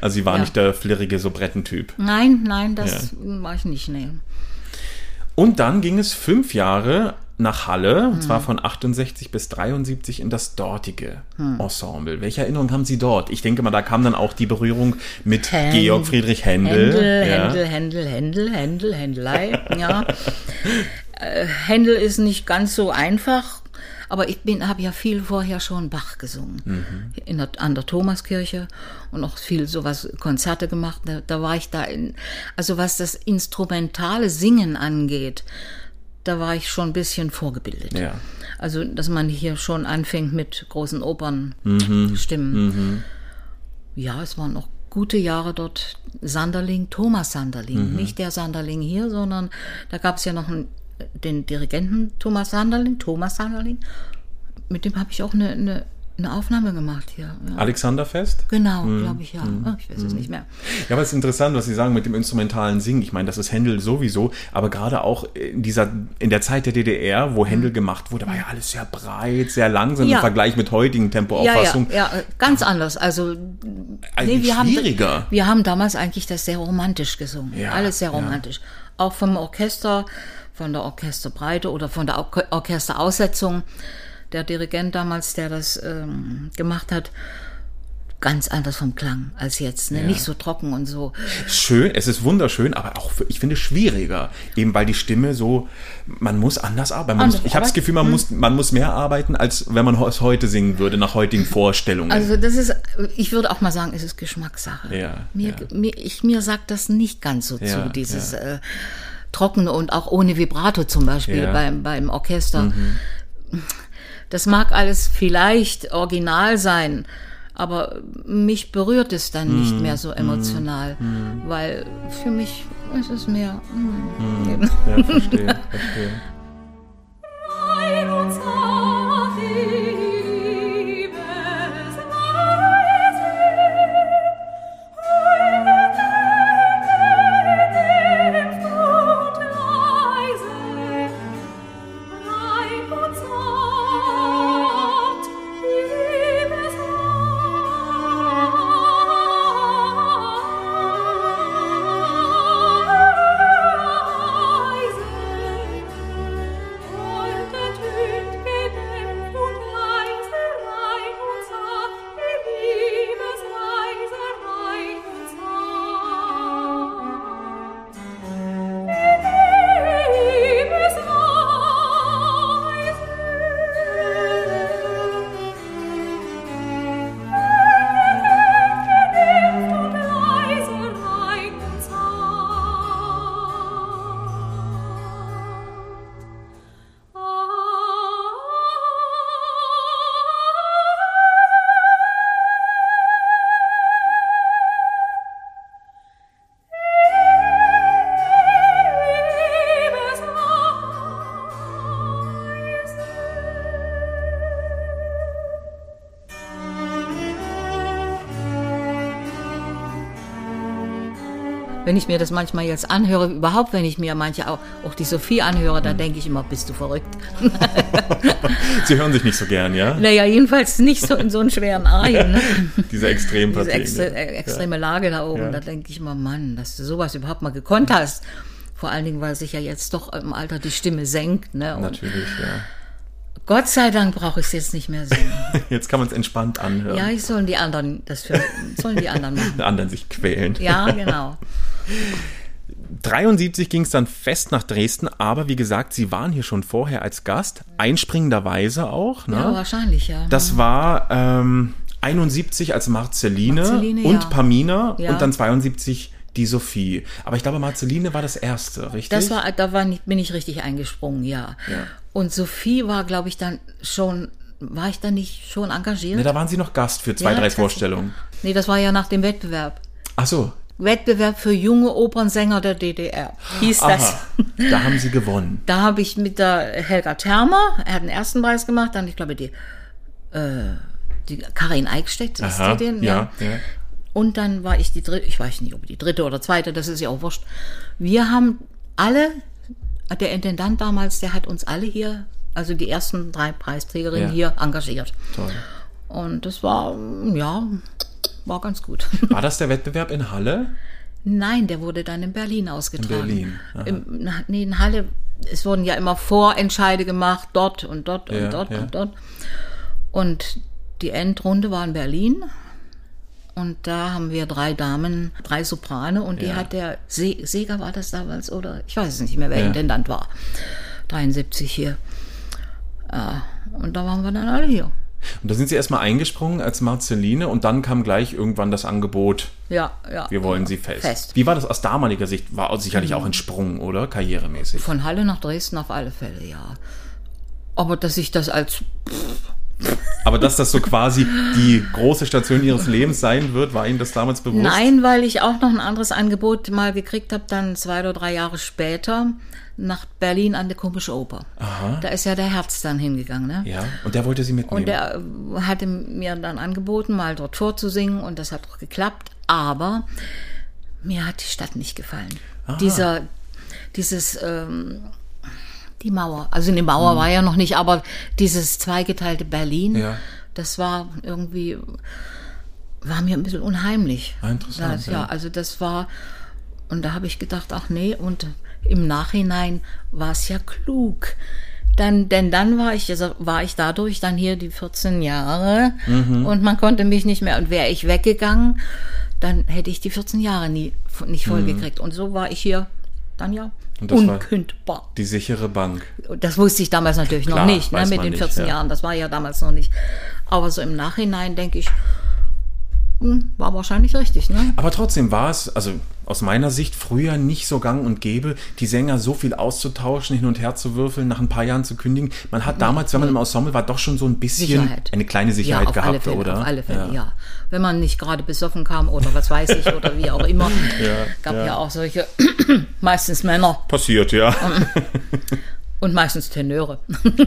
also Sie waren Ja. nicht der flirrige Sobrettentyp. Nein, nein, das war ich nicht. Nee. Und dann ging es fünf Jahre nach Halle, und zwar von 68 bis 73 in das dortige Hm. Ensemble. Welche Erinnerungen haben Sie dort? Ich denke mal, da kam dann auch die Berührung mit Händel, Georg Friedrich Händel. Händel, ja. Händel, Händel, Händel, Händel, Händelei. Ja. Äh, Händel ist nicht ganz so einfach, aber ich bin, habe ja viel vorher schon Bach gesungen Mhm. in der, an der Thomaskirche und auch viel sowas Konzerte gemacht. Da, da war ich da in, also was das instrumentale Singen angeht, da war ich schon ein bisschen vorgebildet. Ja. Also, dass man hier schon anfängt mit großen Opernstimmen. Mhm. Ja, es waren noch gute Jahre dort. Sanderling, Thomas Sanderling. Mhm. Nicht der Sanderling hier, sondern da gab es ja noch einen, den Dirigenten Thomas Sanderling, Thomas Sanderling. Mit dem habe ich auch eine, eine, eine Aufnahme gemacht hier. Ja. Alexanderfest? Genau, Mhm. glaube ich, ja. Ah, Ich weiß es nicht mehr. Ja, aber es ist interessant, was Sie sagen mit dem instrumentalen Singen. Ich meine, das ist Händel sowieso, aber gerade auch in dieser, in der Zeit der DDR, wo Händel gemacht wurde, war ja alles sehr breit, sehr langsam Mhm. Ja. im Vergleich mit heutigen Ja, ja, Tempoauffassungen. ja, äh, ganz anders. Also, Eigentlich wir haben, schwieriger. wir haben damals eigentlich das sehr romantisch gesungen. Ja, Alles sehr ja. romantisch. Auch vom Orchester, von der Orchesterbreite oder von der Orche- Orchesteraussetzung. Der Dirigent damals, der das ähm, gemacht hat, ganz anders vom Klang als jetzt. Ne? Nicht so trocken und so. Schön, es ist wunderschön, aber auch, für, ich finde, schwieriger. Eben weil die Stimme so, man muss anders arbeiten. Man muss, Anders ich habe das? Gefühl, man muss, man muss mehr arbeiten, als wenn man es heute singen würde, nach heutigen Vorstellungen. Also das ist, ich würde auch mal sagen, es ist Geschmackssache. Ja, mir, ja. Mir, ich, mir sagt das nicht ganz so Ja, zu, dieses äh, Trockene und auch ohne Vibrato zum Beispiel Ja. Mhm. beim, beim Orchester. Das mag alles vielleicht original sein, aber mich berührt es dann Mhm. nicht mehr so emotional, weil für mich ist es mehr. mm, eben. ja, verstehe, verstehe. wenn ich mir das manchmal jetzt anhöre, überhaupt wenn ich mir manche auch, auch die Sophie anhöre, dann denke ich immer, bist du verrückt. Sie hören sich nicht so gern, ja? Naja, jedenfalls nicht so in so einen schweren Arien. Ne? Diese Extrempartie. Diese extre äh, extreme Lage da oben, Ja. da denke ich immer, Mann, dass du sowas überhaupt mal gekonnt hast. Vor allen Dingen, weil sich ja jetzt doch im Alter die Stimme senkt. Ne? Und Natürlich, ja. Gott sei Dank brauche ich es jetzt nicht mehr singen. Jetzt kann man es entspannt anhören. ja, ich sollen die anderen das für, sollen die anderen machen. Die anderen sich quälen. Ja, genau. 73 ging es dann fest nach Dresden, aber wie gesagt, Sie waren hier schon vorher als Gast, einspringenderweise auch. Ne? Ja, wahrscheinlich, ja. Das war ähm, 71 als Marceline, Marceline, und ja. Pamina Ja. und dann 72 die Sophie. Aber ich glaube, Marceline war das erste, richtig? Das war, da war nicht, bin ich richtig eingesprungen, ja. Ja. Und Sophie war, glaube ich, dann schon, war ich da nicht schon engagiert? ne, da waren Sie noch Gast für zwei, Ja, drei. Vorstellungen. Nee, das war ja nach dem Wettbewerb. Ach so. Wettbewerb für junge Opernsänger der DDR, hieß das. Aha. Da haben Sie gewonnen. Da habe ich mit der Helga Thermer, er hat den ersten Preis gemacht, dann ich glaube die, äh, die Karin Eickstedt, ist Aha, die den? ja, ja. Und dann war ich die dritte, ich weiß nicht, ob die dritte oder zweite, das ist ja auch wurscht. Wir haben alle, der Intendant damals, der hat uns alle hier, also die ersten drei Preisträgerinnen Ja. hier engagiert. Toll. Und das war, ja, war ganz gut. War das der Wettbewerb in Halle? Nein, der wurde dann in Berlin ausgetragen. Berlin, aha. Im, nee, in Halle, es wurden ja immer Vorentscheide gemacht, dort und dort Ja, und dort ja. und dort. Und die Endrunde war in Berlin. Und da haben wir drei Damen, drei Soprane und die Ja. hat der Se Seger war das damals oder ich weiß es nicht mehr, wer Ja. Intendant war. 73 hier. Ja, und da waren wir dann alle hier. Und da sind Sie erstmal eingesprungen als Marceline und dann kam gleich irgendwann das Angebot, Ja, ja. wir wollen Sie fest. Fest. Wie war das aus damaliger Sicht? War sicherlich auch ein Sprung, oder? Karrieremäßig. Von Halle nach Dresden auf alle Fälle, ja. Aber dass ich das als Aber dass das so quasi die große Station Ihres Lebens sein wird, war Ihnen das damals bewusst? Nein, weil ich auch noch ein anderes Angebot mal gekriegt habe, dann zwei oder drei Jahre später nach Berlin an der Komische Oper. Da ist ja der Herz dann hingegangen, ne? Ja, und der wollte Sie mitnehmen. Und der äh, hatte mir dann angeboten, mal dort vorzusingen und das hat auch geklappt. Aber mir hat die Stadt nicht gefallen. Dieser, dieses, ähm, die Mauer. Also eine Mauer war ja noch nicht, aber dieses zweigeteilte Berlin, Mhm. Ja. das war irgendwie, war mir ein bisschen unheimlich. Ah, interessant, Das, ja. ja, also das war, und da habe ich gedacht, ach nee, und im Nachhinein war es ja klug. Dann, denn dann war ich, also war ich dadurch dann hier die 14 Jahre Mhm. und man konnte mich nicht mehr. Und wäre ich weggegangen, dann hätte ich die 14 Jahre nie nicht voll gekriegt. Und so war ich hier dann ja Mhm. Unkündbar. die sichere Bank. Das wusste ich damals natürlich Klar, noch nicht, ne, mit den nicht, 14 ja. Jahren. Das war ja damals noch nicht. Aber so im Nachhinein denke ich, war wahrscheinlich richtig, ne? Aber trotzdem war es, also aus meiner Sicht, früher nicht so gang und gäbe, die Sänger so viel auszutauschen, hin und her zu würfeln, nach ein paar Jahren zu kündigen. Man hat damals, wenn man im Ensemble war, doch schon so ein bisschen Sicherheit. eine kleine Sicherheit ja, auf gehabt, alle Fälle, oder? Auf alle Fälle, ja. Wenn man nicht gerade besoffen kam oder was weiß ich oder wie auch immer. Gab ja. auch solche, meistens Männer Passiert, ja. und meistens Tenöre.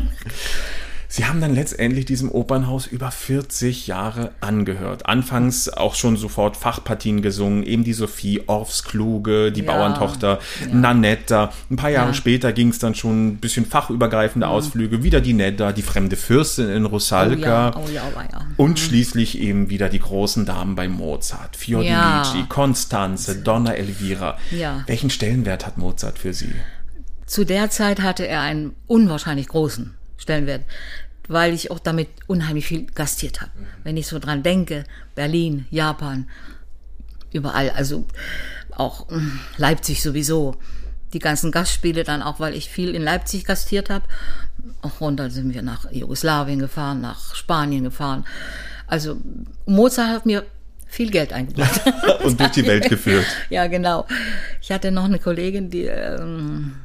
Sie haben dann letztendlich diesem Opernhaus über 40 Jahre angehört. Anfangs auch schon sofort Fachpartien gesungen, eben die Sophie, Orffs Kluge, die Ja. Bauerntochter, Nanetta. Ein paar Jahre Ja. später ging es dann schon ein bisschen fachübergreifende Ausflüge, wieder die Nedda, die fremde Fürstin in Oh Rusalka. ja, oh ja, oh ja. Und schließlich eben wieder die großen Damen bei Mozart. Fiordilici, Ja. Constanze, Donna Elvira. Ja. Welchen Stellenwert hat Mozart für Sie? Zu der Zeit hatte er einen unwahrscheinlich großen Stellenwert, weil ich auch damit unheimlich viel gastiert habe. Wenn ich so dran denke, Berlin, Japan, überall, also auch mm, Leipzig sowieso. Die ganzen Gastspiele dann auch, weil ich viel in Leipzig gastiert habe. Auch runter sind wir nach Jugoslawien gefahren, nach Spanien gefahren. Also Mozart hat mir viel Geld eingebracht. Und durch die Welt geführt. Ja, genau. Ich hatte noch eine Kollegin, die, ähm,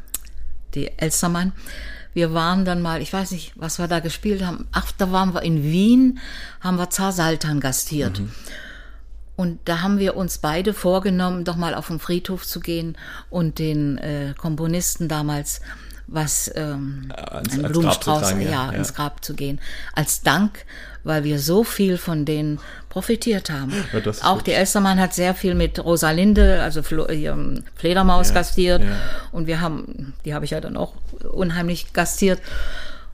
die Elstermann. Wir waren dann mal, ich weiß nicht, was wir da gespielt haben. Ach, da waren wir in Wien, haben wir Zar Saltan gastiert. Und da haben wir uns beide vorgenommen, doch mal auf den Friedhof zu gehen und den äh, Komponisten damals was ähm, ans- einen als Blumenstrauß, tragen, ja, ja, ins Grab zu gehen, als Dank, weil wir so viel von denen profitiert haben. Ja, Auch die Elstermann hat sehr viel mit Rosalinde, also Fledermaus Ja, gastiert. und wir haben, die habe ich ja dann auch unheimlich gastiert.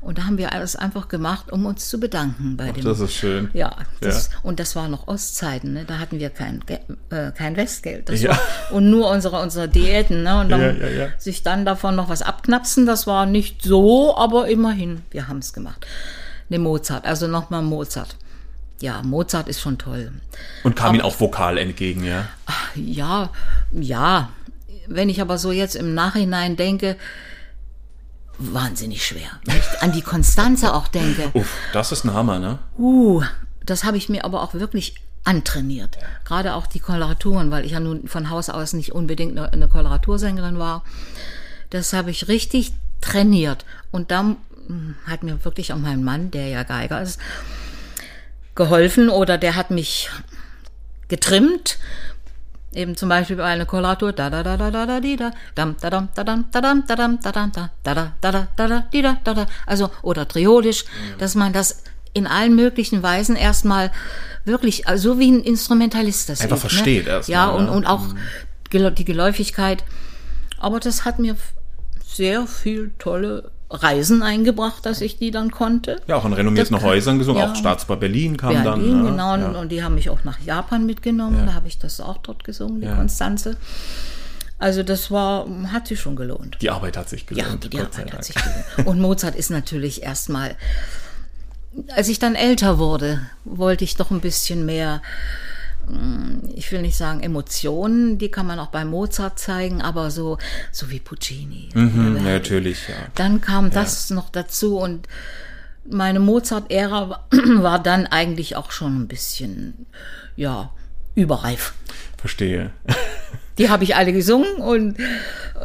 Und da haben wir alles einfach gemacht, um uns zu bedanken bei dem. Das ist schön. Ja, das, und das war noch Ostzeiten, ne? da hatten wir kein, äh, kein Westgeld. Ja. war, und nur unsere, unsere Diäten. Ne? Und dann Ja, ja, ja. sich dann davon noch was abknapsen, das war nicht so, aber immerhin, wir haben es gemacht. Ne Mozart, also nochmal Mozart. Ja, Mozart ist schon toll. Und kam Ihnen auch vokal entgegen, ja? Ja, ja. Wenn ich aber so jetzt im Nachhinein denke, wahnsinnig schwer. Wenn ich an die Konstanze auch denke, Uff, das ist ein Hammer, ne? Uh, das habe ich mir aber auch wirklich antrainiert. Gerade auch die Koloraturen, weil ich ja nun von Haus aus nicht unbedingt eine, eine Koloratursängerin war. Das habe ich richtig trainiert. Und dann mm, hat mir wirklich auch mein Mann, der ja Geiger ist, geholfen oder der hat mich getrimmt. Eben zum Beispiel bei einer Koloratur, da da da da da da di da, dam da dam da dam da dam da dam da dam da da da da da da da di da da da. Also oder triodisch, dass man das in allen möglichen Weisen erstmal wirklich, also so wie ein Instrumentalist das Einfach versteht ne? erst Ja, und, und auch die Geläufigkeit. Aber das hat mir sehr viel tolle Reisen eingebracht, dass ich die dann konnte. Ja, auch in renommierten Das- Häusern gesungen, ja. auch Staatsbar Berlin kam Berlin, dann. ne? genau. Ja. Und die haben mich auch nach Japan mitgenommen. Da habe ich das auch dort gesungen, die Ja. Konstanze. Also das war, hat sich schon gelohnt. Die Arbeit hat sich Ja, gelohnt, die Gott sei Arbeit hat sich gelohnt. Und Mozart ist natürlich erstmal, als ich dann älter wurde, wollte ich doch ein bisschen mehr, ich will nicht sagen Emotionen, die kann man auch bei Mozart zeigen, aber so, so wie Puccini. Mhm, Ja, natürlich, ja. dann kam das noch dazu und meine Mozart-Ära war- war dann eigentlich auch schon ein bisschen, ja, überreif. Verstehe. Die habe ich alle gesungen und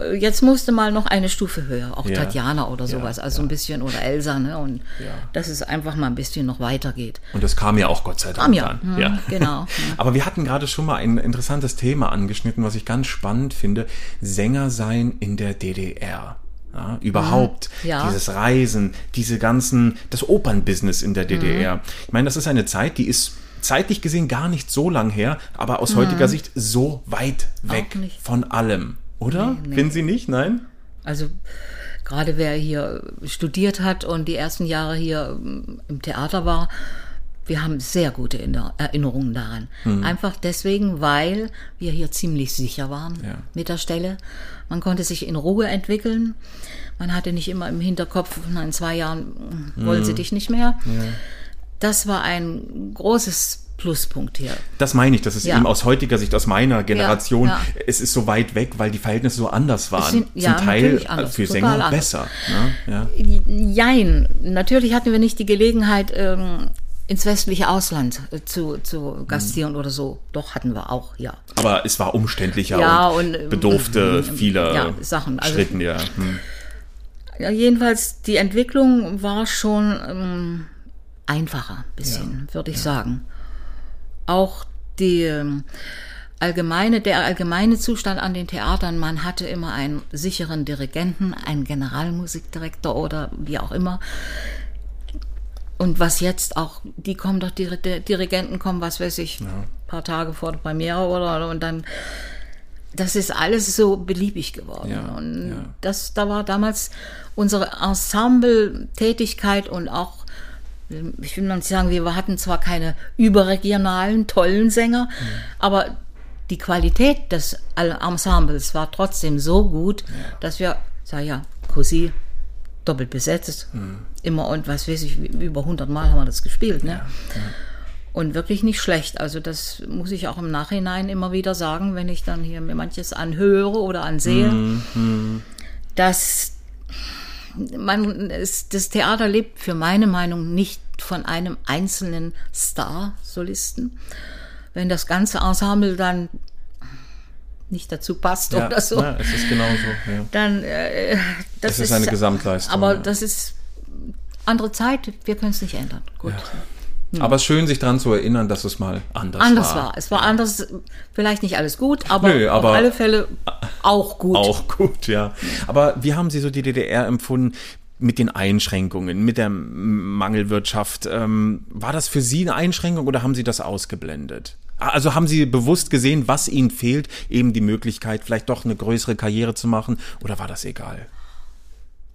äh, jetzt musste mal noch eine Stufe höher, auch Ja. Tatjana oder sowas, also ein bisschen oder Elsa, ne? Und Ja. dass es einfach mal ein bisschen noch weitergeht. Und das kam ja auch Gott sei Dank Kam ja, dann. hm, ja. genau. Aber wir hatten gerade schon mal ein interessantes Thema angeschnitten, was ich ganz spannend finde. Sänger sein in der DDR. Ja, überhaupt Mhm. Ja. dieses Reisen, diese ganzen, das Opernbusiness in der DDR. Ich meine, das ist eine Zeit, die ist zeitlich gesehen gar nicht so lang her, aber aus heutiger Sicht so weit weg Mhm. von allem. Oder? Nee, nee. Finden Sie nicht? Nein? Also gerade wer hier studiert hat und die ersten Jahre hier ähm, im Theater war, wir haben sehr gute Inner- Erinnerungen daran. Einfach deswegen, weil wir hier ziemlich sicher waren Ja. mit der Stelle. Man konnte sich in Ruhe entwickeln. Man hatte nicht immer im Hinterkopf, na, in zwei Jahren mm, wollen sie dich nicht mehr. Das war ein großes Pluspunkt hier. Das meine ich, das ist Ja. eben aus heutiger Sicht, aus meiner Generation, ja. es ist so weit weg, weil die Verhältnisse so anders waren. sind- ja, Zum Teil anders, für Sänger anders. besser. Ne? Ja. Jein. Natürlich hatten wir nicht die Gelegenheit, ähm, ins westliche Ausland äh, zu, zu gastieren oder so. Doch, hatten wir auch, ja. Aber es war umständlicher Ja, und, und, ähm, bedurfte vieler ja, Sachen. Also- Schritten, ja. Hm. ja. Jedenfalls, die Entwicklung war schon ähm, einfacher, bisschen, würde ich sagen. Auch die ähm, allgemeine, der allgemeine Zustand an den Theatern, man hatte immer einen sicheren Dirigenten, einen Generalmusikdirektor oder wie auch immer. Und was jetzt auch, die kommen doch, die Dirigenten kommen, was weiß ich, paar Tage vor der Premiere oder und dann, das ist alles so beliebig geworden. Ja, und ja. das, da war damals unsere Ensemble-Tätigkeit und auch, ich will mal nicht sagen, wir hatten zwar keine überregionalen, tollen Sänger, aber die Qualität des Ensembles war trotzdem so gut, dass wir, sag ja, Cosi, doppelt besetzt, immer und was weiß ich, über 100 Mal haben wir das gespielt, ne? Und wirklich nicht schlecht. Also das muss ich auch im Nachhinein immer wieder sagen, wenn ich dann hier mir manches anhöre oder ansehe, dass man, es, das Theater lebt für meine Meinung nicht von einem einzelnen Star-Solisten. Wenn das ganze Ensemble dann nicht dazu passt Ja, oder so, ja, es ist genauso. Ja. dann äh, das Es ist eine Gesamtleistung, Aber ja. das ist andere Zeit, wir können es nicht ändern. Gut. Aber es ist schön, sich daran zu erinnern, dass es mal anders, Anders war. war. Es war anders, vielleicht nicht alles gut, aber, Nö, aber- auf alle Fälle auch gut. Auch gut, ja. Aber wie haben Sie so die DDR empfunden? Mit den Einschränkungen, mit der Mangelwirtschaft. Ähm, war das für Sie eine Einschränkung oder haben Sie das ausgeblendet? Also haben Sie bewusst gesehen, was Ihnen fehlt, eben die Möglichkeit, vielleicht doch eine größere Karriere zu machen, oder war das egal?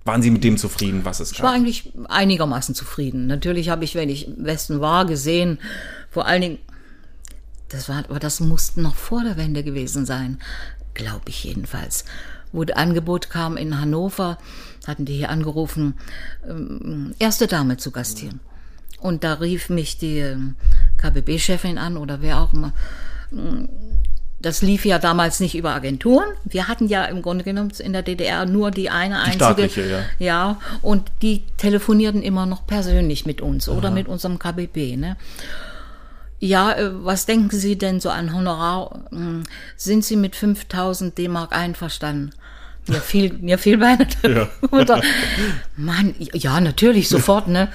Waren Sie mit dem zufrieden, was es Ich war gab? eigentlich einigermaßen zufrieden. Natürlich habe ich, wenn ich im Westen war, gesehen, vor allen Dingen, das war, aber das musste noch vor der Wende gewesen sein, glaube ich jedenfalls. Wo das Angebot kam in Hannover, hatten die hier angerufen, ähm, erste Dame zu gastieren. Und da rief mich die ähm, KBB-Chefin an oder wer auch immer. Das lief ja damals nicht über Agenturen. Wir hatten ja im Grunde genommen in der DDR nur die eine einzige. staatliche, ja. Ja, und die telefonierten immer noch persönlich mit uns oder mit unserem KBB. Ne? Ja, äh, was denken Sie denn so an Honorar? Hm, Sind Sie mit 5000 D-Mark einverstanden? Mir fiel, mir fiel beinahe der Mutter. Mann, ja, natürlich, sofort, ne?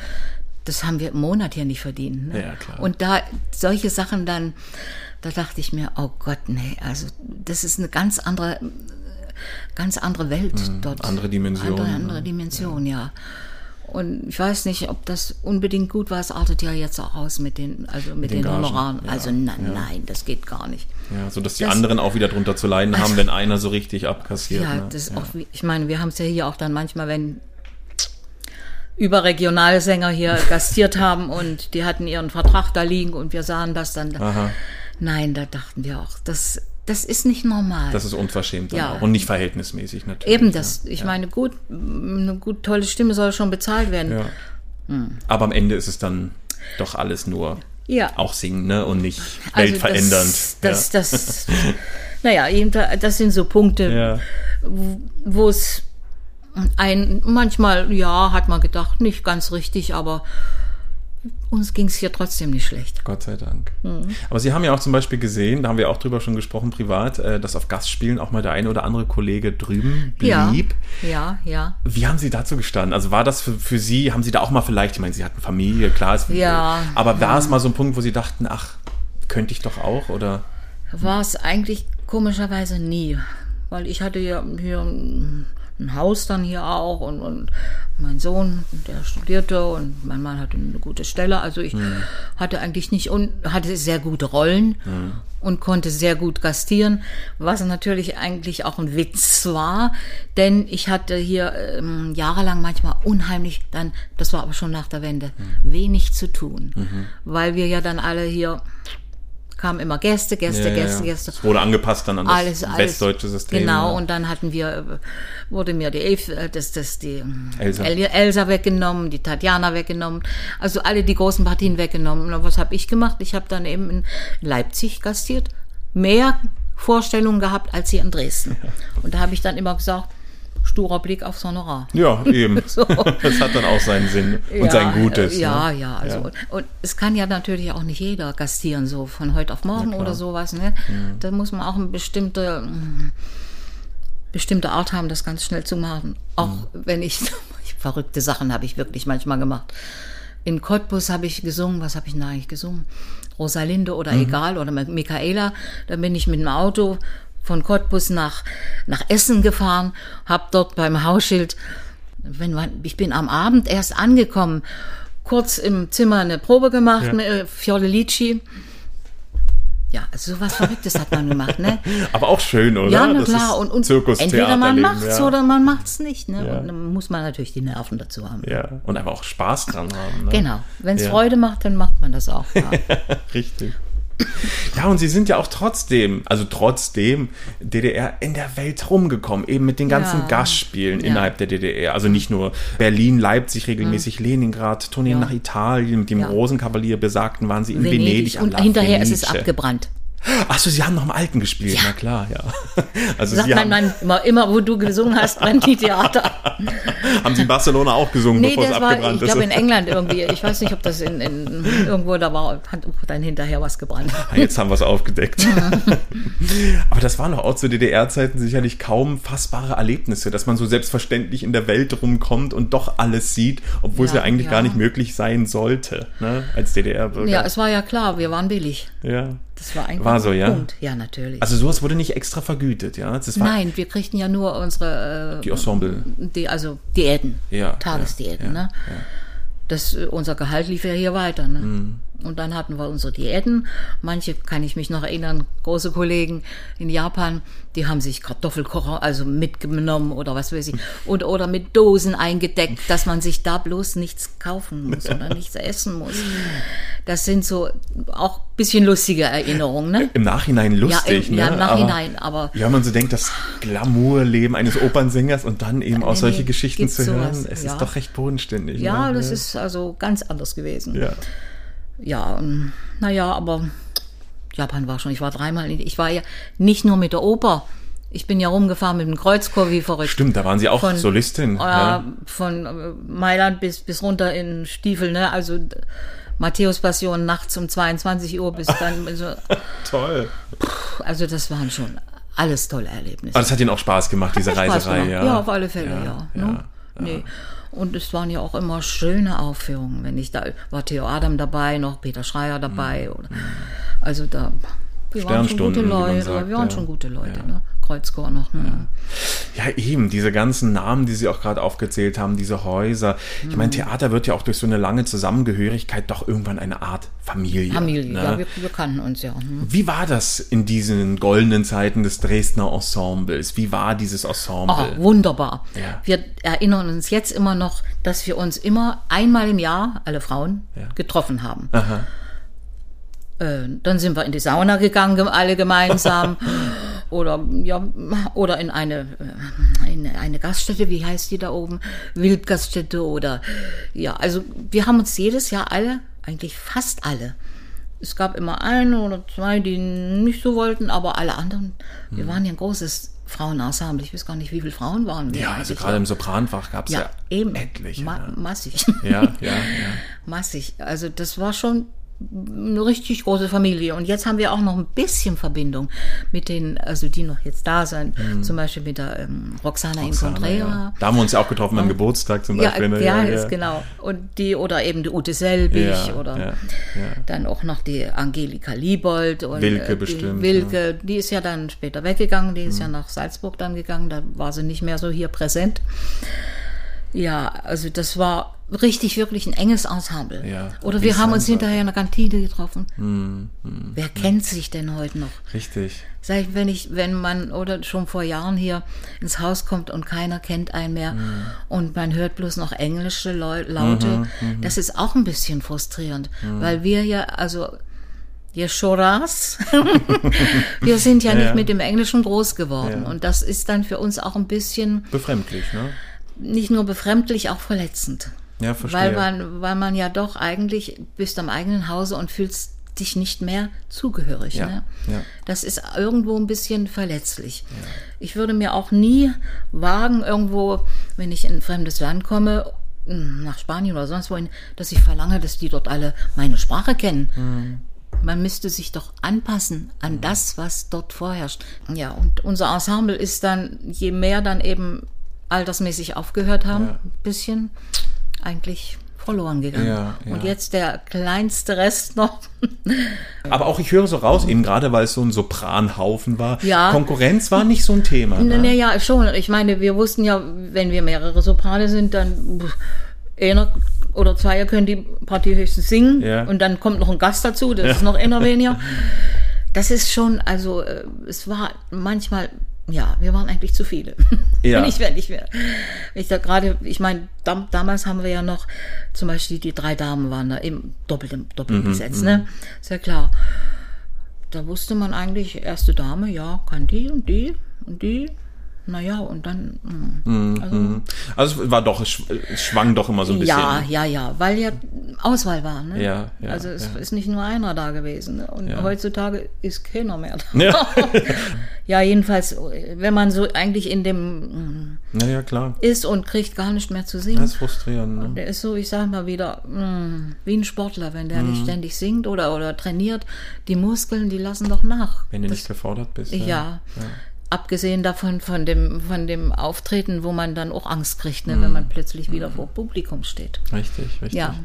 Das haben wir im Monat hier nicht verdient. Ne? Ja, klar. Und da solche Sachen dann, da dachte ich mir, oh Gott, nee, also das ist eine ganz andere, ganz andere Welt dort. Hm, andere Dimension, Andere, andere Dimension, ja. Und ich weiß nicht, ob das unbedingt gut war. Es artet ja jetzt auch aus mit den, also mit, den den, Honoraren. ja, also na, nein, das geht gar nicht. Ja, so dass die Das- anderen auch wieder drunter zu leiden haben, wenn einer so richtig abkassiert. Ja, ne? das ist auch, ich meine, wir haben es ja hier auch dann manchmal, wenn überregionale Sänger hier gastiert haben und die hatten ihren Vertrag da liegen und wir sahen das dann. Aha. Nein, da dachten wir auch, das, das ist nicht normal. Das ist unverschämt Ja. auch und nicht verhältnismäßig natürlich. Eben das. Ich meine, gut, eine gut tolle Stimme soll schon bezahlt werden. Ja. Aber am Ende ist es dann doch alles nur Ja. auch singen ne? und nicht Also weltverändernd. Das, das, das, naja, das sind so Punkte, ja. wo es ein, manchmal, ja, hat man gedacht, nicht ganz richtig, aber uns ging es hier trotzdem nicht schlecht. Gott sei Dank. Mhm. Aber Sie haben ja auch zum Beispiel gesehen, da haben wir auch drüber schon gesprochen privat, äh, dass auf Gastspielen auch mal der eine oder andere Kollege drüben Ja, blieb. ja, ja. Wie haben Sie dazu gestanden? Also war das für, für Sie, haben Sie da auch mal vielleicht, ich meine, Sie hatten Familie, klar ist, Ja. aber war es mal so ein Punkt, wo Sie dachten, ach, könnte ich doch auch oder? War es eigentlich komischerweise nie, weil ich hatte ja hier ein Haus dann hier auch und, und mein Sohn, der studierte und mein Mann hatte eine gute Stelle. Also ich hatte eigentlich nicht und hatte sehr gute Rollen und konnte sehr gut gastieren, was natürlich eigentlich auch ein Witz war, denn ich hatte hier ähm, jahrelang manchmal unheimlich dann, das war aber schon nach der Wende, wenig zu tun, weil wir ja dann alle hier kamen immer Gäste, Gäste, Ja, Gäste, ja. Gäste Es wurde angepasst dann an das alles, alles. westdeutsche System. Genau, ja. und dann hatten wir, äh, wurde mir die, Elf, äh, das, das, die Elsa. El Elsa weggenommen, die Tatjana weggenommen, also alle die großen Partien weggenommen. Und was habe ich gemacht? Ich habe dann eben in Leipzig gastiert, mehr Vorstellungen gehabt als hier in Dresden. Und da habe ich dann immer gesagt, sturer Blick aufs Honorar. Ja, eben. So. Das hat dann auch seinen Sinn und Ja, sein Gutes. Ja, ne? ja, also Ja. Und, es kann ja natürlich auch nicht jeder gastieren, so von heute auf morgen oder sowas. Ne? Da muss man auch eine bestimmte, mm, bestimmte Art haben, das ganz schnell zu machen. Auch wenn ich, verrückte Sachen habe ich wirklich manchmal gemacht. In Cottbus habe ich gesungen, was habe ich denn eigentlich gesungen? Rosalinde oder egal oder Michaela. Da bin ich mit dem Auto von Cottbus nach, nach Essen gefahren, habe dort beim Hausschild wenn man, ich bin am Abend erst angekommen, kurz im Zimmer eine Probe gemacht, mit äh, Fiordelici. Ja, also sowas Verrücktes hat man gemacht, ne? Aber auch schön, oder? Ja, na Das klar. Und, und entweder man macht's ja. oder man macht's nicht, ne? Ja. Und dann muss man natürlich die Nerven dazu haben. Ja, und einfach auch Spaß dran haben. Ne? Genau. Wenn es Ja. Freude macht, dann macht man das auch. Ja. Richtig. Ja, und sie sind ja auch trotzdem, also trotzdem DDR in der Welt rumgekommen, eben mit den ganzen Ja. Gastspielen Ja. innerhalb der DDR. Also nicht nur Berlin, Leipzig, regelmäßig Leningrad, Tourneen Ja. nach Italien, mit dem. Rosenkavalier besagten waren sie in Venedig. Venedig. Und hinterher ist es abgebrannt. Achso, sie haben noch im Alten gespielt, na klar, ja. Also Sagt mein Mann immer, immer, wo du gesungen hast, die Theater. Haben Sie in Barcelona auch gesungen, Nee, bevor es war, abgebrannt ich ist? glaube in England irgendwie. Ich weiß nicht, ob das in, in irgendwo da war, hat dann hinterher was gebrannt. Ah, Jetzt haben wir es aufgedeckt. Aber das waren doch auch zu DDR-Zeiten sicherlich kaum fassbare Erlebnisse, dass man so selbstverständlich in der Welt rumkommt und doch alles sieht, obwohl es ja Ja, eigentlich ja. gar nicht möglich sein sollte, ne? als DDR-Bürger. Ja, es war ja klar, wir waren billig. ja. Das war eigentlich War so, ja? Punkt. Ja, natürlich. Also sowas wurde nicht extra vergütet, ja? Nein, wir kriegten ja nur unsere, äh, die Ensemble. die, also Diäten, Ja, Tagesdiäten. ja, ne? Das, äh, unser Gehalt lief ja hier weiter. Ne? Mhm. Und dann hatten wir unsere Diäten. Manche kann ich mich noch erinnern, große Kollegen in Japan, die haben sich Kartoffelkocher also mitgenommen oder was weiß ich. Und, oder mit Dosen eingedeckt, dass man sich da bloß nichts kaufen muss oder nichts essen muss. Das sind so auch ein bisschen lustige Erinnerungen. Ne? Im Nachhinein lustig, ja, im, ne? ja, im Nachhinein, aber, Ja, man so denkt, das Glamourleben eines Opernsängers und dann eben auch solche nee, Geschichten zu hören, sowas, es ja. ist doch recht bodenständig. ja, ne? das ist also ganz anders gewesen. Ja. Ja, naja, aber Japan war schon, ich war dreimal, in, ich war ja nicht nur mit der Oper, ich bin ja rumgefahren mit dem Kreuzchor wie verrückt. Stimmt, da waren Sie auch Von- Solistin. Äh, ja. Von äh, Mailand bis, bis runter in Stiefel, ne, also Matthäus Passion nachts um 22 Uhr bis dann, also, Toll. also das waren schon alles tolle Erlebnisse. Aber das hat Ihnen auch Spaß gemacht, diese Hat Reiserei, gemacht. ja. Ja, auf alle Fälle, ja. ja, ne? Nee. Und es waren ja auch immer schöne Aufführungen. Wenn ich da war Theo Adam dabei, noch Peter Schreier dabei. Oder, also da wir waren schon Mhm. gute Leute. sagt, wir waren ja. schon gute Leute, ne? Kreuzchor noch. Ne? Ja, eben, diese ganzen Namen, die Sie auch gerade aufgezählt haben, diese Häuser. Ich Mhm. meine, Theater wird ja auch durch so eine lange Zusammengehörigkeit doch irgendwann eine Art Familie. Familie, ne? ja, wir, wir kannten uns ja. Hm. Wie war das in diesen goldenen Zeiten des Dresdner Ensembles? Wie war dieses Ensemble? Oh, wunderbar. Ja. Wir erinnern uns jetzt immer noch, dass wir uns immer einmal im Jahr, alle Frauen, Ja. getroffen haben. Aha. Äh, dann sind wir in die Sauna gegangen, alle gemeinsam. oder, ja, oder in eine, äh, in eine Gaststätte, wie heißt die da oben? Wildgaststätte oder, ja, also wir haben uns jedes Jahr alle, eigentlich fast alle. Es gab immer eine oder zwei, die nicht so wollten, aber alle anderen, Hm. wir waren ja ein großes Frauenensemble. Ich weiß gar nicht, wie viele Frauen waren wir. Ja, also gerade im Sopranfach gab es ja, ja, eben. etliche. Ma ne? massig. Ja, ja, ja. massig. Also das war schon eine richtig große Familie. Und jetzt haben wir auch noch ein bisschen Verbindung mit den, also die noch jetzt da sind. Zum Beispiel mit der ähm, Roxana, Mhm. Roxana, Incontrera. ja. Da haben wir uns ja auch getroffen am Geburtstag zum Ja, Beispiel. ne? ja, ist genau. Und die, oder eben die Ute Selbig Ja, oder ja, ja. dann auch noch die Angelika Liebold und Wilke äh, bestimmt, Die Wilke, die ist ja dann später weggegangen, die ist Mhm. ja nach Salzburg dann gegangen, da war sie nicht mehr so hier präsent. Ja, also das war richtig, wirklich ein enges Ensemble. Ja, Oder wir haben uns hinterher in der Kantine getroffen. Hm, Wer kennt sich denn heute noch? Richtig. Sag ich, wenn ich, wenn man oder schon vor Jahren hier ins Haus kommt und keiner kennt einen mehr Mhm. und man hört bloß noch englische Leu Laute, Mhm, das ist auch ein bisschen frustrierend, weil wir ja, also wir Choras, wir sind ja, Ja, nicht mit dem Englischen groß geworden Ja. und das ist dann für uns auch ein bisschen Befremdlich, ne? Nicht nur befremdlich, auch verletzend. Ja, verstehe. Weil man, weil man ja doch eigentlich bist am eigenen Hause und fühlst dich nicht mehr zugehörig. Ja, Ne? ja. Das ist irgendwo ein bisschen verletzlich. Ich würde mir auch nie wagen, irgendwo, wenn ich in ein fremdes Land komme, hm, nach Spanien oder sonst wohin, dass ich verlange, dass die dort alle meine Sprache kennen. Mhm. Man müsste sich doch anpassen an das, was dort vorherrscht. Ja, und unser Ensemble ist dann, je mehr dann eben altersmäßig aufgehört haben, Ja. ein bisschen eigentlich verloren gegangen. Ja, ja. Und jetzt der kleinste Rest noch. Aber auch ich höre so raus, eben gerade weil es so ein Sopranhaufen war. Ja. Konkurrenz war nicht so ein Thema. Ne? Naja, schon. Ich meine, wir wussten ja, wenn wir mehrere Soprane sind, dann einer oder zwei können die Partie höchstens singen Ja. und dann kommt noch ein Gast dazu, das ist noch einer weniger. Das ist schon, also äh, es war manchmal, ja, wir waren eigentlich zu viele. Ja. wenn ich, ich, wenn ich da gerade, ich meine, dam, damals haben wir ja noch, zum Beispiel die drei Damen waren da im doppelten, doppelten Mhm, Gesetz, ne? Ist ja klar. Da wusste man eigentlich, erste Dame, ja, kann die und die und die. Naja, und dann. mm. Also, Also es war doch, es schw- es schwang doch immer so ein bisschen. ja, ja, ja, weil ja Auswahl war. Ne? Ja, ja, also es ja. ist nicht nur einer da gewesen. Ne? Und Ja. heutzutage ist keiner mehr da. Ja. ja, jedenfalls, wenn man so eigentlich in dem mm, naja, klar. ist und kriegt gar nicht mehr zu singen. Das ist frustrierend. Ne? Der ist so, ich sag mal wieder, mm, wie ein Sportler, wenn der Mhm. nicht ständig singt oder, oder trainiert. Die Muskeln, die lassen doch nach. Wenn du Das- nicht gefordert bist. ja. Abgesehen davon von dem, von dem Auftreten, wo man dann auch Angst kriegt, ne, wenn Mhm. man plötzlich wieder vor Publikum steht. Richtig, richtig. Ja.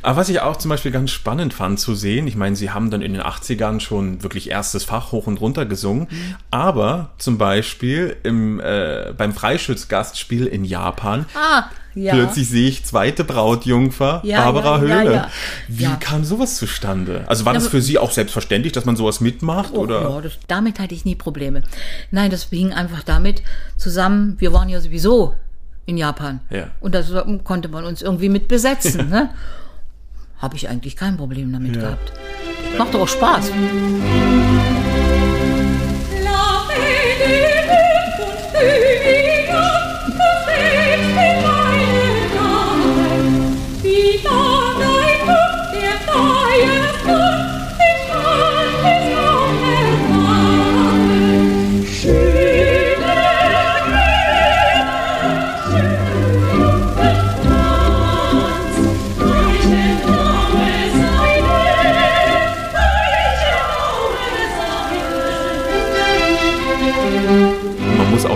Aber was ich auch zum Beispiel ganz spannend fand zu sehen, ich meine, sie haben dann in den 80ern schon wirklich erstes Fach hoch und runter gesungen, Mhm. aber zum Beispiel im, äh, beim Freischützgastspiel in Japan, Ah, ja. plötzlich sehe ich zweite Brautjungfer, Ja, Barbara ja, Höhle. ja. Wie Ja. kam sowas zustande? Also war Ja, das für Sie auch selbstverständlich, dass man sowas mitmacht? Oh, oder? ja, das, damit hatte ich nie Probleme. Nein, das hing einfach damit zusammen, wir waren ja sowieso in Japan. Ja. Und da konnte man uns irgendwie mit besetzen. ne? Habe ich eigentlich kein Problem damit Ja. gehabt. Macht doch auch Spaß. La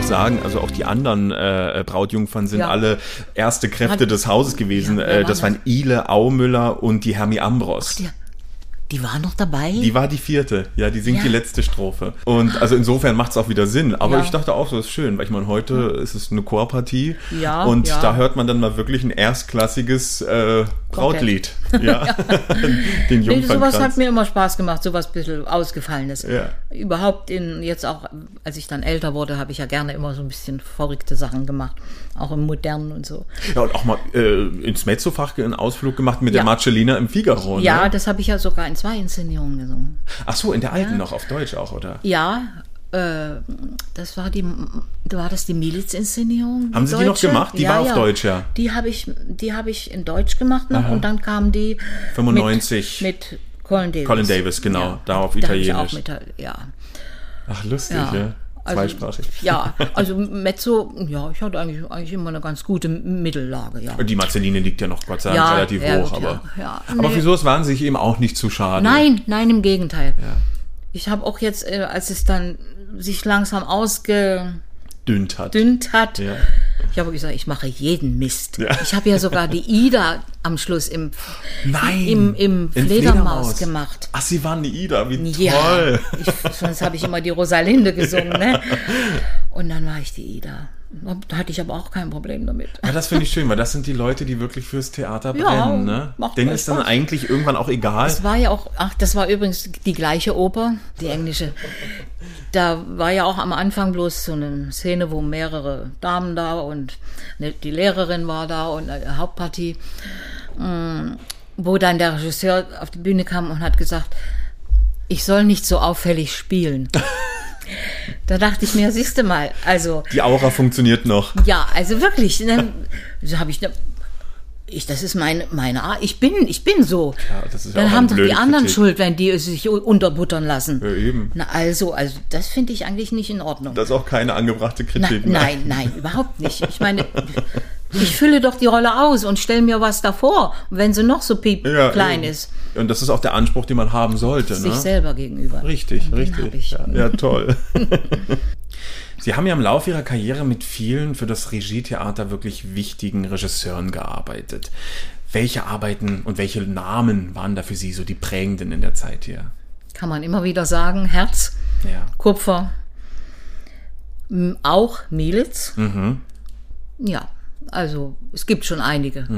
sagen, also auch die anderen äh, Brautjungfern sind Ja. alle erste Kräfte Hat- des Hauses gewesen. Ja, äh, das waren Ile Aumüller und die Hermi Ambros. Die, die waren noch dabei. Die war die vierte, ja, die singt Ja. die letzte Strophe. Und also insofern macht es auch wieder Sinn. Aber Ja. ich dachte auch, so ist schön, weil ich meine, heute ist es eine Chorpartie Ja, und ja. da hört man dann mal wirklich ein erstklassiges äh, Brautlied. Ja, den Nee, sowas hat mir immer Spaß gemacht, sowas bisschen Ausgefallenes. Ja. Überhaupt in, jetzt auch, als ich dann älter wurde, habe ich ja gerne immer so ein bisschen verrückte Sachen gemacht. Auch im Modernen und so. ja, und auch mal äh, ins Mezzofach einen Ausflug gemacht mit der Ja. Marcellina im Figaro. Ja, Ne? das habe ich ja sogar in zwei Inszenierungen gesungen. Ach so, in der alten noch, auf Deutsch auch, oder? Ja, äh, das war die, war das die Milizinszenierung? Haben Sie die noch deutsche? gemacht? Die war auf Deutsch, ja. Die habe ich, die habe ich in Deutsch gemacht noch und dann kam die 95. mit, mit Colin Davis. Colin Davis, genau, da auf da hab ich Italienisch. auch mit, ja. Ach, lustig, Ja. ja. Also, Zweisprachig. Ja, also Mezzo, ja, ich hatte eigentlich, eigentlich immer eine ganz gute Mittellage, ja. Die Marcelline liegt ja noch Gott sei Dank Ja, relativ ja, hoch, gut, aber, ja, aber Nee. für sowas waren sie sich eben auch nicht zu schade. Nein, nein, im Gegenteil. Ich habe auch jetzt, äh, als es dann sich langsam ausgedünnt Dünnt hat. hat, Ja. ich habe gesagt, ich mache jeden Mist. Ja. Ich habe ja sogar die Ida am Schluss im, Nein. im, im In Fledermaus gemacht. Ach, sie waren die Ida, wie Ja, toll. ich, sonst habe ich immer die Rosalinde gesungen, ne? Und dann war ich die Ida. Da hatte ich aber auch kein Problem damit. Ja, das finde ich schön, weil das sind die Leute, die wirklich fürs Theater Ja, brennen. Ne? macht Denen ist dann eigentlich irgendwann auch egal. Das war ja auch, ach, das war übrigens die gleiche Oper, die englische. Da war ja auch am Anfang bloß so eine Szene, wo mehrere Damen da und ne, die Lehrerin war da und eine Hauptpartie, mm, wo dann der Regisseur auf die Bühne kam und hat gesagt, ich soll nicht so auffällig spielen. da dachte ich mir, siehste mal, also Die Aura funktioniert noch. ja, also wirklich. Ne, so habe ich, ne, ich, das ist meine, meine Art. Ich bin, ich bin so. Ist ja Dann haben doch die anderen Kritik. Schuld, wenn die sich unterbuttern lassen. Ja, eben. Na also, also das finde ich eigentlich nicht in Ordnung. Das ist auch keine angebrachte Na, Kritik. ne? nein, nein, überhaupt nicht. Ich meine, ich fülle doch die Rolle aus und stelle mir was davor, wenn sie noch so piep Ja, klein eben. ist, Und das ist auch der Anspruch, den man haben sollte. sich ne? selber gegenüber. Richtig, richtig. Ja, ja, toll. Sie haben ja im Laufe Ihrer Karriere mit vielen für das Regietheater wirklich wichtigen Regisseuren gearbeitet. Welche Arbeiten und welche Namen waren da für Sie so die prägenden in der Zeit hier? Kann man immer wieder sagen, Herz, Ja. Kupfer, auch Mielitz. Mhm. Ja, also es gibt schon einige.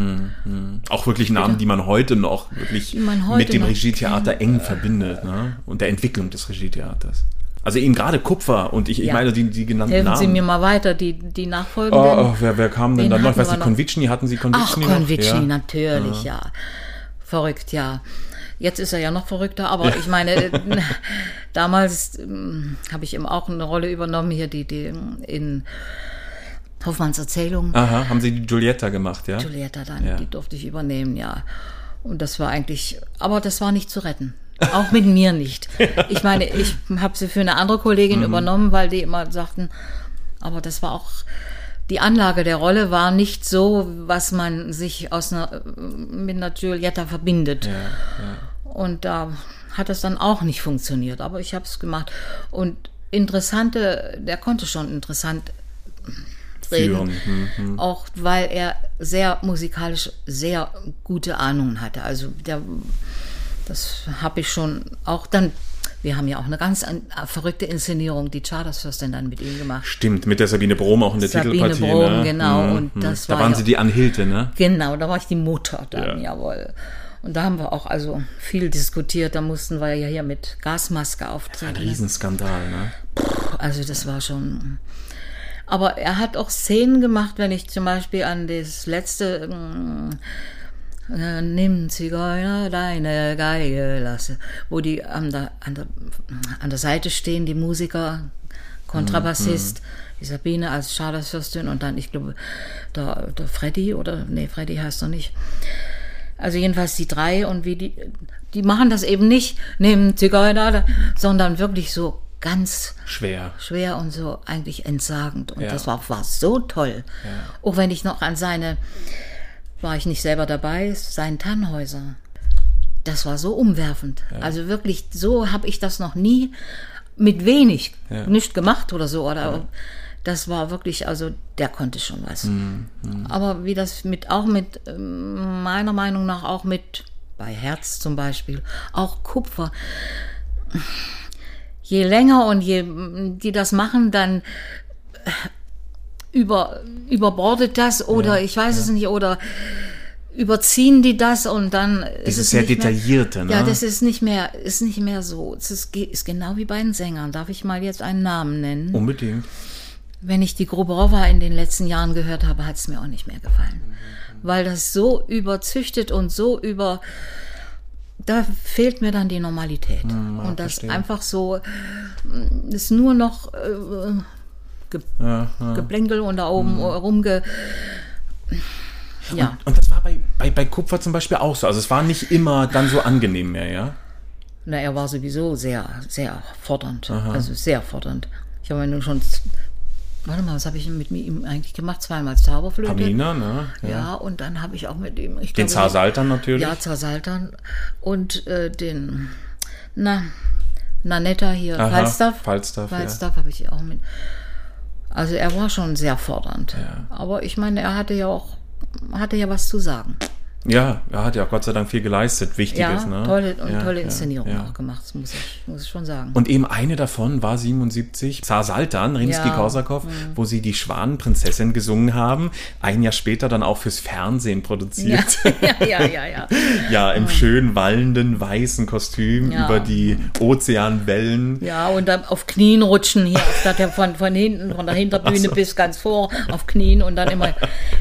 Auch wirklich Namen, die man heute noch wirklich man heute mit dem Regietheater eng verbindet ne? und der Entwicklung des Regietheaters. Also eben gerade Kupfer und ich, ich Ja. meine die, die genannten Helfen Namen. Sie mir mal weiter, die, die Oh, nachfolgenden. oh, wer, wer kam denn dann noch? Ich weiß nicht? Konvitschny, hatten Sie Ach, Konvitschny noch? Konvitschny, Ja. natürlich, ja. Verrückt, ja. Jetzt ist er ja noch verrückter, aber ich meine, damals ähm, habe ich eben auch eine Rolle übernommen hier, die, die in Hoffmanns Erzählung. Aha, haben Sie die Giulietta gemacht, ja? Giulietta dann, Ja. die durfte ich übernehmen, ja. Und das war eigentlich, aber das war nicht zu retten. Auch mit mir nicht. Ich meine, ich habe sie für eine andere Kollegin übernommen, weil die immer sagten, aber das war auch, die Anlage der Rolle war nicht so, was man sich aus einer, mit einer Giulietta verbindet. Und da hat es dann auch nicht funktioniert, aber ich habe es gemacht. Und interessante, der konnte schon interessant reden, Führen. auch weil er sehr musikalisch sehr gute Ahnungen hatte. Also der, das habe ich schon auch dann. Wir haben ja auch eine ganz an- verrückte Inszenierung, die Chartersfürstin dann mit ihm gemacht. Stimmt, mit der Sabine Brom auch in der Sabine Titelpartie. Brom, ne? genau, Mhm, und mhm. das Da war waren ja- sie die Anhilte, ne? Genau, da war ich die Mutter dann, Ja. jawohl. Und da haben wir auch also viel diskutiert. Da mussten wir ja hier mit Gasmaske Ein auftreten. Riesenskandal, ne? Also das war schon. Aber er hat auch Szenen gemacht, wenn ich zum Beispiel an das letzte mm, äh, Nimm Zigeuner deine Geige lasse, wo die an der, an der, an der Seite stehen, die Musiker, Kontrabassist, die Sabine als Charlesfürstin und dann, ich glaube, der, der Freddy oder, nee, Freddy heißt er nicht. Also jedenfalls die drei und wie die, die machen das eben nicht, nehmen Zigeuner, sondern wirklich so ganz Schwer. schwer und so eigentlich entsagend. Und Ja. das war, war so toll. Auch wenn ich noch an seine, war ich nicht selber dabei, sein Tannhäuser. Das war so umwerfend. Also wirklich, so habe ich das noch nie mit wenig Ja. nicht gemacht oder so. Oder das war wirklich, also der konnte schon was. Mhm, Aber wie das mit, auch mit, ähm, meiner Meinung nach auch mit, bei Herz zum Beispiel, auch Kupfer je länger und je die das machen, dann über, überbordet das oder ich weiß es nicht oder überziehen die das und dann ist Dieses es sehr detaillierte, ne? Ja, das ist nicht mehr ist nicht mehr so. Es ist, ist genau wie bei den Sängern. Darf ich mal jetzt einen Namen nennen? Unbedingt. Wenn ich die Gruberova in den letzten Jahren gehört habe, hat es mir auch nicht mehr gefallen. Weil das so überzüchtet und so über. Da fehlt mir dann die Normalität. und das verstehe. einfach so mm, ist nur noch äh, ge Ja, ja. Geplänkel und da oben rumge. Ja. Und das war bei, bei, bei Kupfer zum Beispiel auch so. Also es war nicht immer dann so angenehm mehr, ja? Na, er war sowieso sehr, sehr fordernd. Also sehr fordernd. Ich habe ja nun schon. Warte mal, was habe ich mit ihm eigentlich gemacht? Zweimal Zauberflöte. Pamina, ne? Ja, und dann habe ich auch mit ihm. Den Zar Saltan natürlich. Ja, Zar Saltan. Und äh, den. Na, Nanetta hier, Aha, Falstaff. Falstaff, ja. Falstaff habe ich auch mit. Also er war schon sehr fordernd. Aber ich meine, er hatte ja auch hatte ja was zu sagen. Ja, er hat ja auch Gott sei Dank viel geleistet, Wichtiges, Ja, ne? tolle und Ja, tolle ja, Inszenierung ja. auch gemacht, das muss ich, muss ich schon sagen. Und eben eine davon war 77, Zar Saltan, Rimsky-Korsakow, wo sie die Schwanenprinzessin gesungen haben. Ein Jahr später dann auch fürs Fernsehen ja, produziert. ja, ja, ja, ja. Ja, im schön wallenden weißen Kostüm Ja. über die Ozeanwellen. Ja, und dann auf Knien rutschen hier, statt der von, von hinten, von der Hinterbühne bis ganz vor, auf Knien und dann immer.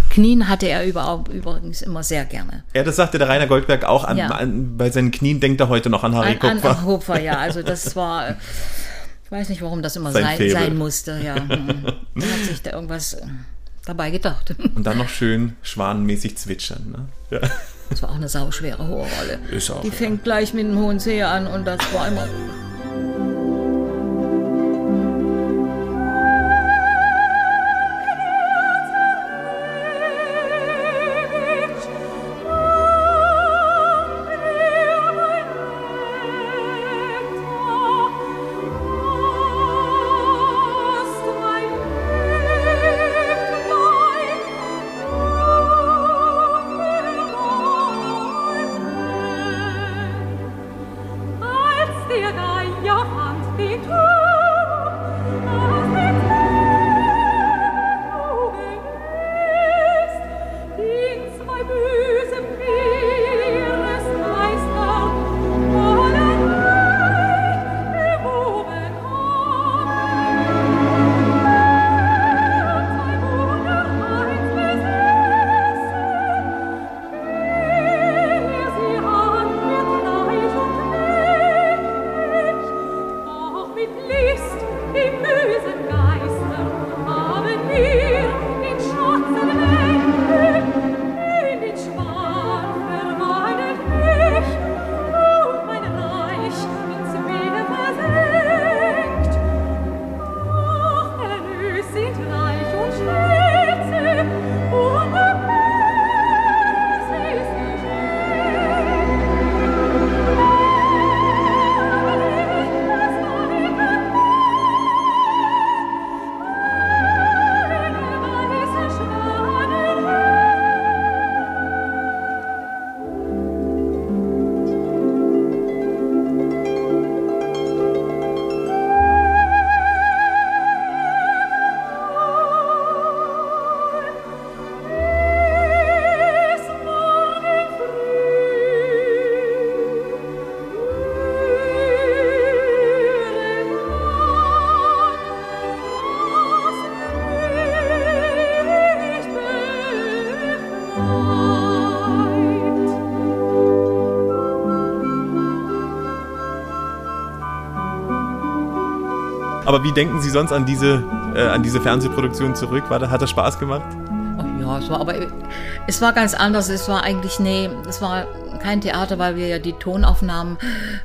Knien hatte er überhaupt, übrigens immer sehr gerne. Ja, das sagte der Rainer Goldberg auch. An, Ja. an, bei seinen Knien denkt er heute noch an Harry An, an, Kupfer. an Hopfer, ja, also das war. Ich weiß nicht, warum das immer Sein sein, sein musste, ja. Hm. Da hat sich da irgendwas äh, dabei gedacht. Und dann noch schön schwanenmäßig zwitschern. Ne? Ja. Das war auch eine sauschwere hohe Rolle. Ist auch, Die ja. fängt gleich mit dem hohen C an und das war immer. Aber wie denken Sie sonst an diese, äh, an diese Fernsehproduktion zurück? War, hat das Spaß gemacht? Ja, es war aber es war ganz anders. Es war eigentlich nee, es war kein Theater, weil wir ja die Tonaufnahmen,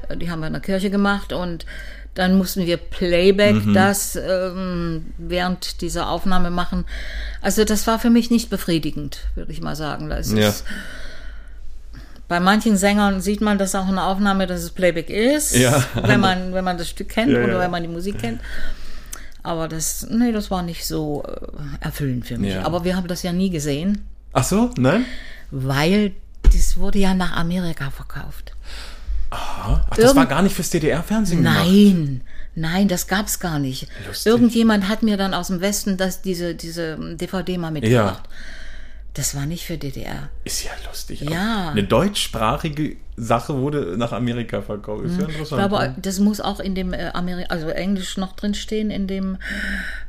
äh, die haben wir in der Kirche gemacht und dann mussten wir Playback das ähm, während dieser Aufnahme machen. Also das war für mich nicht befriedigend, würde ich mal sagen. Das Ja. ist, bei manchen Sängern sieht man das auch in der Aufnahme, dass es Playback ist, Ja. wenn man wenn man das Stück kennt Ja, oder ja. wenn man die Musik kennt. Aber das, nee, das war nicht so äh, erfüllend für mich. Ja. Aber wir haben das ja nie gesehen, Ach so, nein? weil das wurde ja nach Amerika verkauft. Ach, das Irgend- war gar nicht fürs DDR-Fernsehen. Nein, nein, das gab's gar nicht. Lustig. Irgendjemand hat mir dann aus dem Westen das, diese, diese DVD mal mitgebracht. Das war nicht für DDR. Ist ja lustig. Ja. Eine deutschsprachige Sache wurde nach Amerika verkauft. Ist ja Ich interessant. glaube, das muss auch in dem äh, Ameri also Englisch noch drin stehen in dem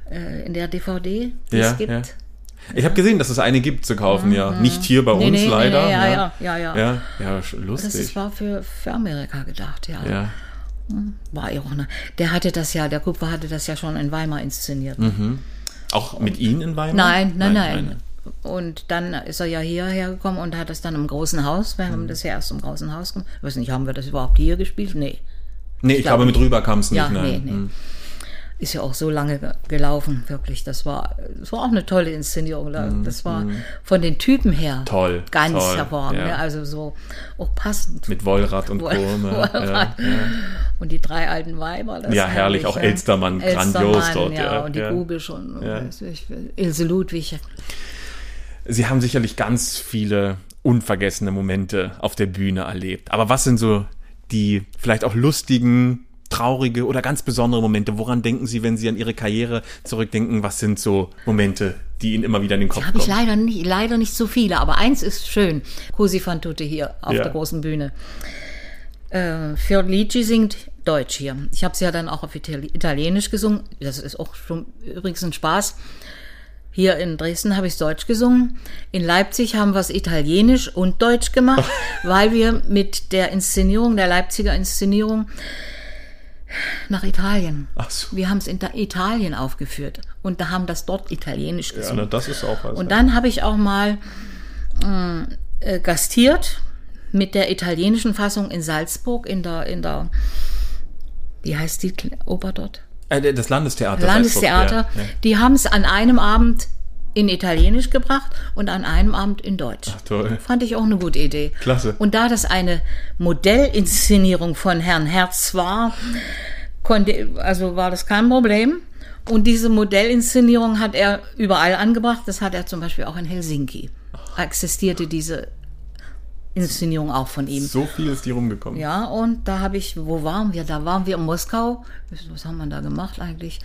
äh, in der DVD, die Ja, es gibt. ja. ich habe gesehen, dass es eine gibt zu kaufen, ja. Nicht hier bei Nee, uns nee, leider. nee, ja, ja, ja, ja. Ja, ja, Das lustig. ist, war für, für Amerika gedacht, ja. ja. War ja auch der hatte das ja, der Kupfer hatte das ja schon in Weimar inszeniert. Auch mit Ihnen in Weimar? Nein, nein, nein, Und dann ist er ja hierher gekommen und hat das dann im großen Haus, wir Mhm. haben das ja erst im großen Haus gemacht. Ich weiß nicht, haben wir das überhaupt hier gespielt? Nee. Nee, ich, glaube glaube, mit rüber kam es nicht. Ja, nein. nee, nee. Hm. Ist ja auch so lange ge- gelaufen, wirklich. Das war, das war auch eine tolle Inszenierung. da. Das war von den Typen her Mhm, Toll, ganz toll, hervorragend. ja. ne? Also so auch passend. Mit Wollrad und Woll-? Wollrad. Ja, ja. Und die drei alten Weiber. Ja, herrlich. Auch ja. Elstermann, grandios dort, Ja, ja, und die ja. Gubisch und ich, Ilse Ludwig. Sie haben sicherlich ganz viele unvergessene Momente auf der Bühne erlebt. Aber was sind so die vielleicht auch lustigen, traurige oder ganz besondere Momente? Woran denken Sie, wenn Sie an Ihre Karriere zurückdenken? Was sind so Momente, die Ihnen immer wieder in den Kopf Habe ich kommen? leider nicht, leider nicht so viele, aber eins ist schön. Cosi fan tutte hier auf Ja. der großen Bühne. Äh, Fiordlici singt Deutsch hier. Ich habe es ja dann auch auf Itali Italienisch gesungen. Das ist auch schon übrigens ein Spaß. Hier in Dresden habe ich Deutsch gesungen. In Leipzig haben wir es Italienisch und Deutsch gemacht, weil wir mit der Inszenierung, der Leipziger Inszenierung, nach Italien. Ach so. Wir haben es in Ta- Italien aufgeführt und da haben das dort Italienisch Ja, gesungen. na, das ist auch was. Und dann habe ich auch mal äh, gastiert mit der italienischen Fassung in Salzburg in der in der wie heißt die Oper dort? Äh, das Landestheater. Landestheater. Ja, ja. Die haben es an einem Abend in Italienisch gebracht und an einem Abend in Deutsch. Ach, toll. Fand ich auch eine gute Idee. Klasse. Und da das eine Modellinszenierung von Herrn Herz war, konnte, also war das kein Problem. Und diese Modellinszenierung hat er überall angebracht. Das hat er zum Beispiel auch in Helsinki. Existierte diese Inszenierung auch von ihm. So viel ist die rumgekommen. Ja, und da habe ich, wo waren wir? Da waren wir in Moskau. Was haben wir da gemacht eigentlich?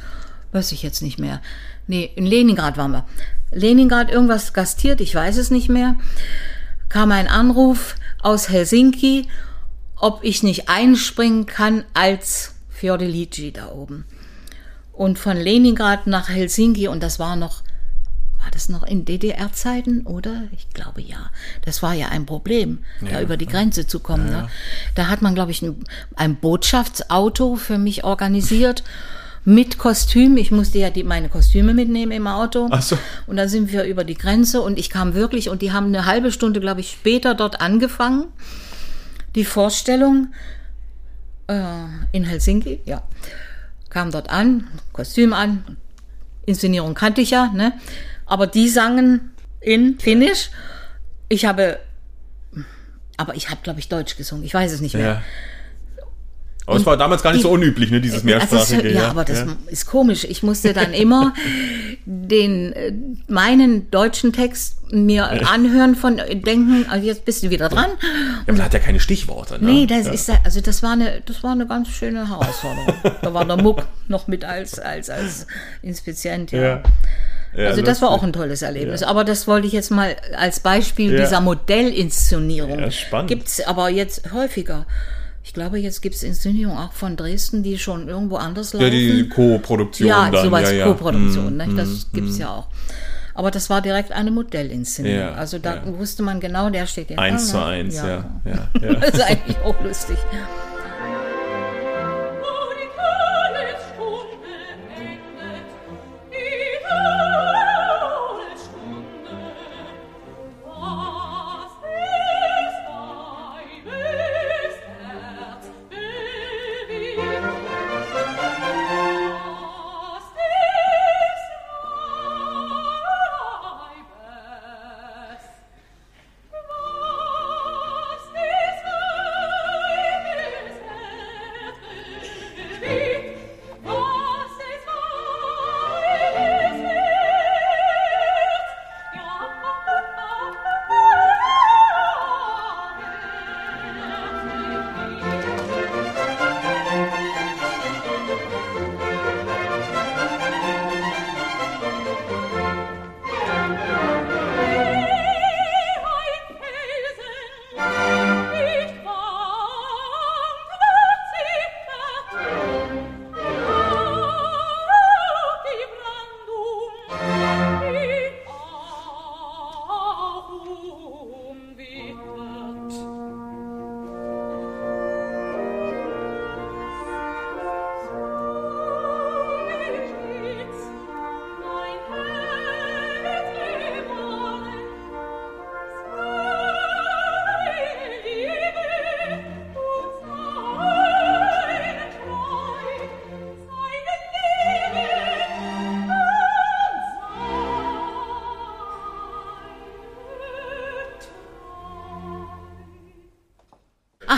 Weiß ich jetzt nicht mehr. Nee, in Leningrad waren wir. Leningrad irgendwas gastiert, ich weiß es nicht mehr. Kam ein Anruf aus Helsinki, ob ich nicht einspringen kann als Fiordelici da oben. Und von Leningrad nach Helsinki, und das war noch, war das noch in DDR-Zeiten, oder? Ich glaube ja. Das war ja ein Problem, da über die Grenze zu kommen. Ne? Da hat man, glaube ich, ein, ein Botschaftsauto für mich organisiert. Mit Kostüm. Ich musste ja die, meine Kostüme mitnehmen im Auto. Ach so. Und dann sind wir über die Grenze und ich kam wirklich, und die haben eine halbe Stunde, glaube ich, später dort angefangen. Die Vorstellung äh, in Helsinki, ja. Kam dort an, Kostüm an, Inszenierung kannte ich ja, ne? Aber die sangen in Finnisch. Ich habe, aber ich habe, glaube ich, Deutsch gesungen. Ich weiß es nicht mehr. Ja. Aber es war damals gar nicht so unüblich, ne, dieses Also es- mehrsprachige. ja, aber das ist komisch. Ich musste dann immer den äh, meinen deutschen Text mir anhören von denken, also jetzt bist du wieder dran. Ja, aber da hat ja keine Stichworte. Ne? Nee, das ist also das war eine das war eine ganz schöne Herausforderung. da war der Muck noch mit als als als Inspizient, ja. Ja. Ja, Also das war auch ein tolles Erlebnis. Aber das wollte ich jetzt mal als Beispiel Ja. dieser Modellinszenierung. Ja, spannend. Gibt's aber jetzt häufiger. Ich glaube, jetzt gibt's Inszenierungen auch von Dresden, die schon irgendwo anders laufen. Ja, die Co-Produktion Ja, dann. sowas ja, ja. Co-Produktion, Mm, ne? das gibt's ja auch. Aber das war direkt eine Modellinszenierung. Ja, also da ja. wusste man genau, der steht hier. Eins zu eins, ja. ja, ja, Das ist eigentlich auch lustig.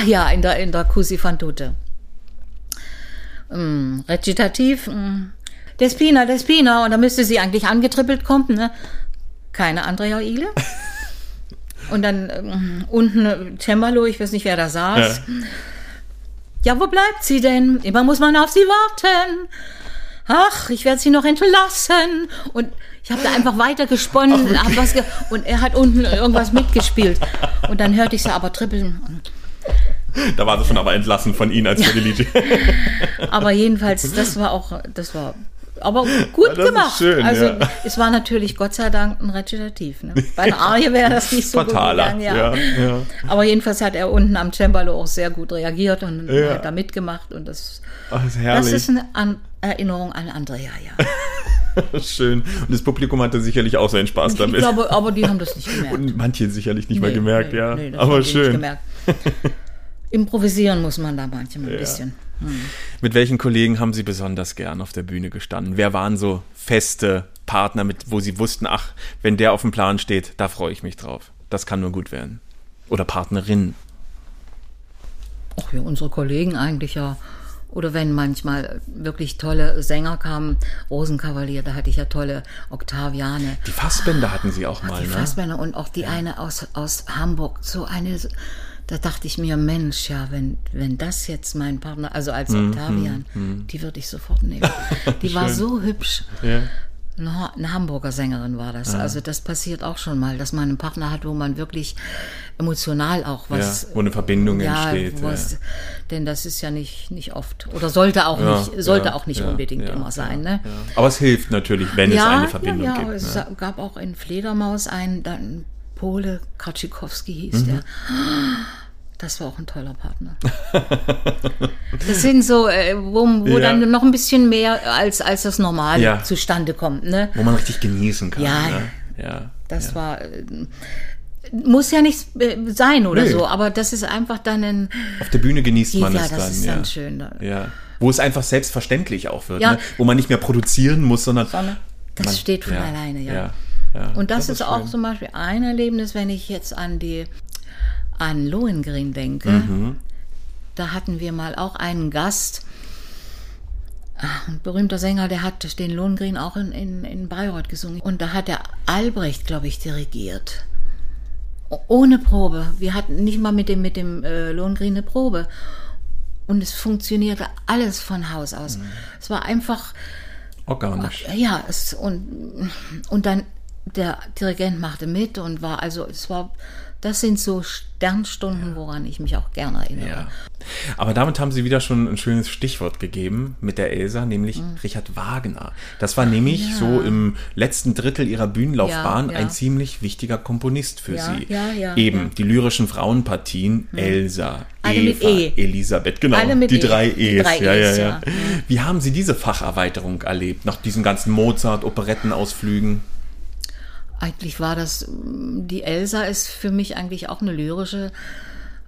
Ach ja, in der, in der Cusi tutte. Mm, Rezitativ. Mm. Despina, Despina. Und da müsste sie eigentlich angetrippelt kommen, ne? Keine Andrea Ile. Und dann ähm, unten äh, Cembalo, ich weiß nicht, wer da saß. Ja. wo bleibt sie denn? Immer muss man auf sie warten. Ach, ich werde sie noch entlassen. Und ich habe da einfach weiter gesponnen. hab was ge und er hat unten irgendwas mitgespielt. Und dann hörte ich sie aber trippeln. Da war sie schon aber entlassen von Ihnen als Federici. Aber jedenfalls, das war auch, das war aber gut ist gemacht. schön, also ja. es war natürlich Gott sei Dank ein Rezitativ. Ne? Bei einer Arie wäre das nicht so Fataler. gut gegangen. Ja. Ja, ja. Aber jedenfalls hat er unten am Cembalo auch sehr gut reagiert und Ja. hat da mitgemacht. Und das, Ach, ist das ist eine an Erinnerung an Andrea, ja. Schön. Und das Publikum hatte sicherlich auch seinen Spaß Ich damit. glaube, aber die haben das nicht gemerkt. Und manche sicherlich nicht mal Nee, gemerkt, nee, ja. nee, das aber schön. Improvisieren muss man da manchmal ein bisschen. Mit welchen Kollegen haben Sie besonders gern auf der Bühne gestanden? Wer waren so feste Partner, mit, wo Sie wussten, ach, wenn der auf dem Plan steht, da freue ich mich drauf. Das kann nur gut werden. Oder Partnerin. Ach ja, unsere Kollegen eigentlich ja. Oder wenn manchmal wirklich tolle Sänger kamen, Rosenkavalier, da hatte ich ja tolle Octaviane, Die Fassbänder hatten Sie auch mal, die ne? Fassbänder und auch die eine aus, aus Hamburg, so eine, da dachte ich mir, Mensch, ja, wenn, wenn das jetzt mein Partner, also als Mhm, Octavian, die würde ich sofort nehmen. Die war so hübsch. Ja. Eine, Ha- eine Hamburger Sängerin war das. Also das passiert auch schon mal, dass man einen Partner hat, wo man wirklich emotional auch was. ja, wo eine Verbindung ja, entsteht. wo ja. denn das ist ja nicht, nicht oft. Oder sollte auch Ja, nicht, sollte auch nicht unbedingt immer sein, ne? Aber es hilft natürlich, wenn es eine Verbindung ja, ja, gibt. es ne? gab auch in Fledermaus einen, dann Pole, Kaczykowski hieß Mhm. der. Das war auch ein toller Partner. Das sind so, äh, wo, wo Ja. dann noch ein bisschen mehr als, als das Normale Ja. zustande kommt. Ne? Wo man richtig genießen kann. Ja. ne? ja. Das war, äh, muss ja nicht äh, sein oder Nö. so, aber das ist einfach dann ein, Auf der Bühne genießt man ja, es das dann. ist ja. dann schön. Ja. Wo es einfach selbstverständlich auch wird. Ne? Wo man nicht mehr produzieren muss, sondern. Sondern das man, steht von alleine, ja. Ja. Und das, ist, auch schön. zum Beispiel ein Erlebnis, wenn ich jetzt an die an Lohengrin denke. Mhm. Da hatten wir mal auch einen Gast, ach, ein berühmter Sänger, der hat den Lohengrin auch in, in, in Bayreuth gesungen. Und da hat der Albrecht, glaube ich, dirigiert. Ohne Probe. Wir hatten nicht mal mit dem, mit dem äh, Lohengrin eine Probe. Und es funktionierte alles von Haus aus. Mhm. Es war einfach, Organisch. ja, es, und, und dann der Dirigent machte mit und war also, es war, das sind so Sternstunden, woran ich mich auch gerne erinnere. Ja. Aber damit haben Sie wieder schon ein schönes Stichwort gegeben mit der Elsa, nämlich Mhm. Richard Wagner. Das war nämlich so im letzten Drittel ihrer Bühnenlaufbahn Ja, ja. ein ziemlich wichtiger Komponist für Ja, Sie. ja, ja, Eben ja. die lyrischen Frauenpartien Elsa, Alle Eva, E. Elisabeth, genau, die E. drei Die E's. drei ja, ja, E's, ja. ja. Wie haben Sie diese Facherweiterung erlebt nach diesen ganzen Mozart, Operettenausflügen? Eigentlich war das, die Elsa ist für mich eigentlich auch eine lyrische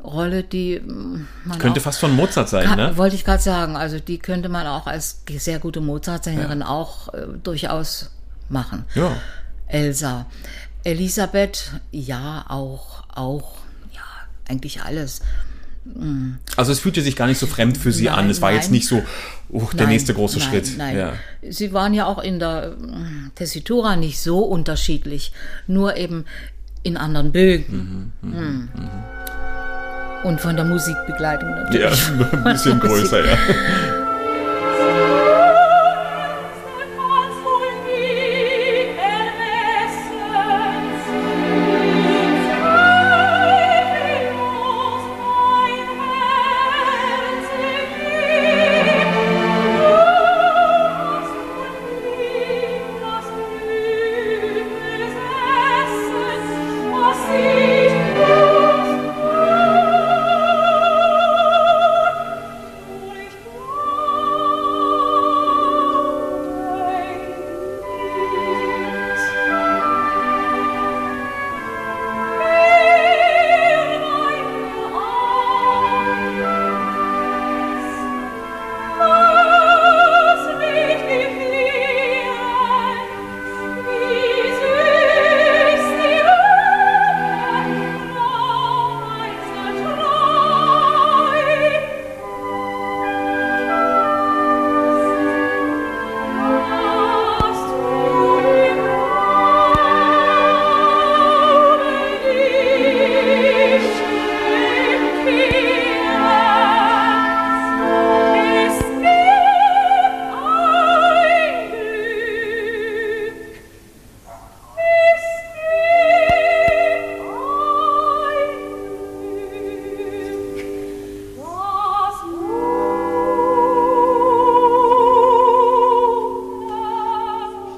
Rolle, die mm, man Könnte fast von Mozart sein, Ka- ne? Wollte ich gerade sagen. Also die könnte man auch als sehr gute Mozart-Sängerin auch äh, durchaus machen. Ja. Elsa. Elisabeth, ja, auch, auch, ja, eigentlich alles. Also es fühlte sich gar nicht so fremd für Sie Nein, an. Es war jetzt nein. nicht so, oh, der Nein, nächste große Schritt. Nein. Ja. Sie waren ja auch in der Tessitura nicht so unterschiedlich, nur eben in anderen Bögen. Mhm, Mm. Und von der Musikbegleitung ja, natürlich. ein bisschen größer, ja.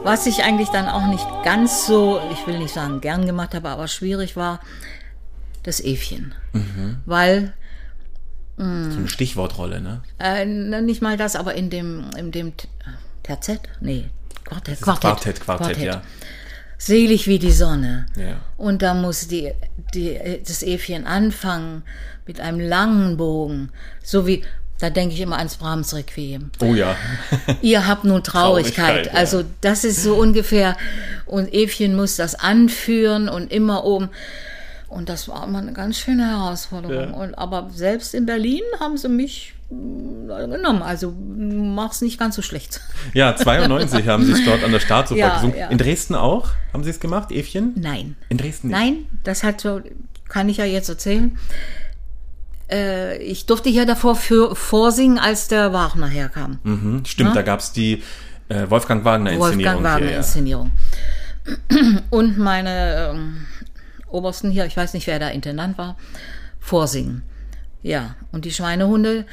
Was ich eigentlich dann auch nicht ganz so, ich will nicht sagen gern gemacht habe, aber schwierig war, das Evchen. Mhm. Weil So eine Stichwortrolle, ne? Äh, na, nicht mal das, aber in dem, in dem Terzett? Nee, Quartett. Quartett, Quartett, ja. Selig wie die Sonne. Ja. Und da muss die, die, das Evchen anfangen mit einem langen Bogen. So wie, da denke ich immer ans Brahms Requiem. Oh ja. Ihr habt nun Traurigkeit. Traurigkeit, ja. Also das ist so ungefähr. Und Evchen muss das anführen und immer oben. Und das war immer eine ganz schöne Herausforderung. Ja. Und, aber selbst in Berlin haben sie mich äh, genommen. Also mach's nicht ganz so schlecht. Ja, 92 haben Sie es dort an der Staatsoper Ja, gesungen. ja. In Dresden auch? Haben Sie es gemacht, Evchen? Nein. In Dresden nicht? Nein, das hat so, kann ich ja jetzt erzählen. Äh, ich durfte hier davor für, vorsingen, als der Wagner herkam. Mhm, stimmt, da gab's die äh, Wolfgang Wagner-Inszenierung. Wolfgang Wagner hier, ja. Inszenierung. Und meine ähm, Obersten hier, ich weiß nicht, wer der Intendant war, vorsingen. Ja, und die Schweinehunde,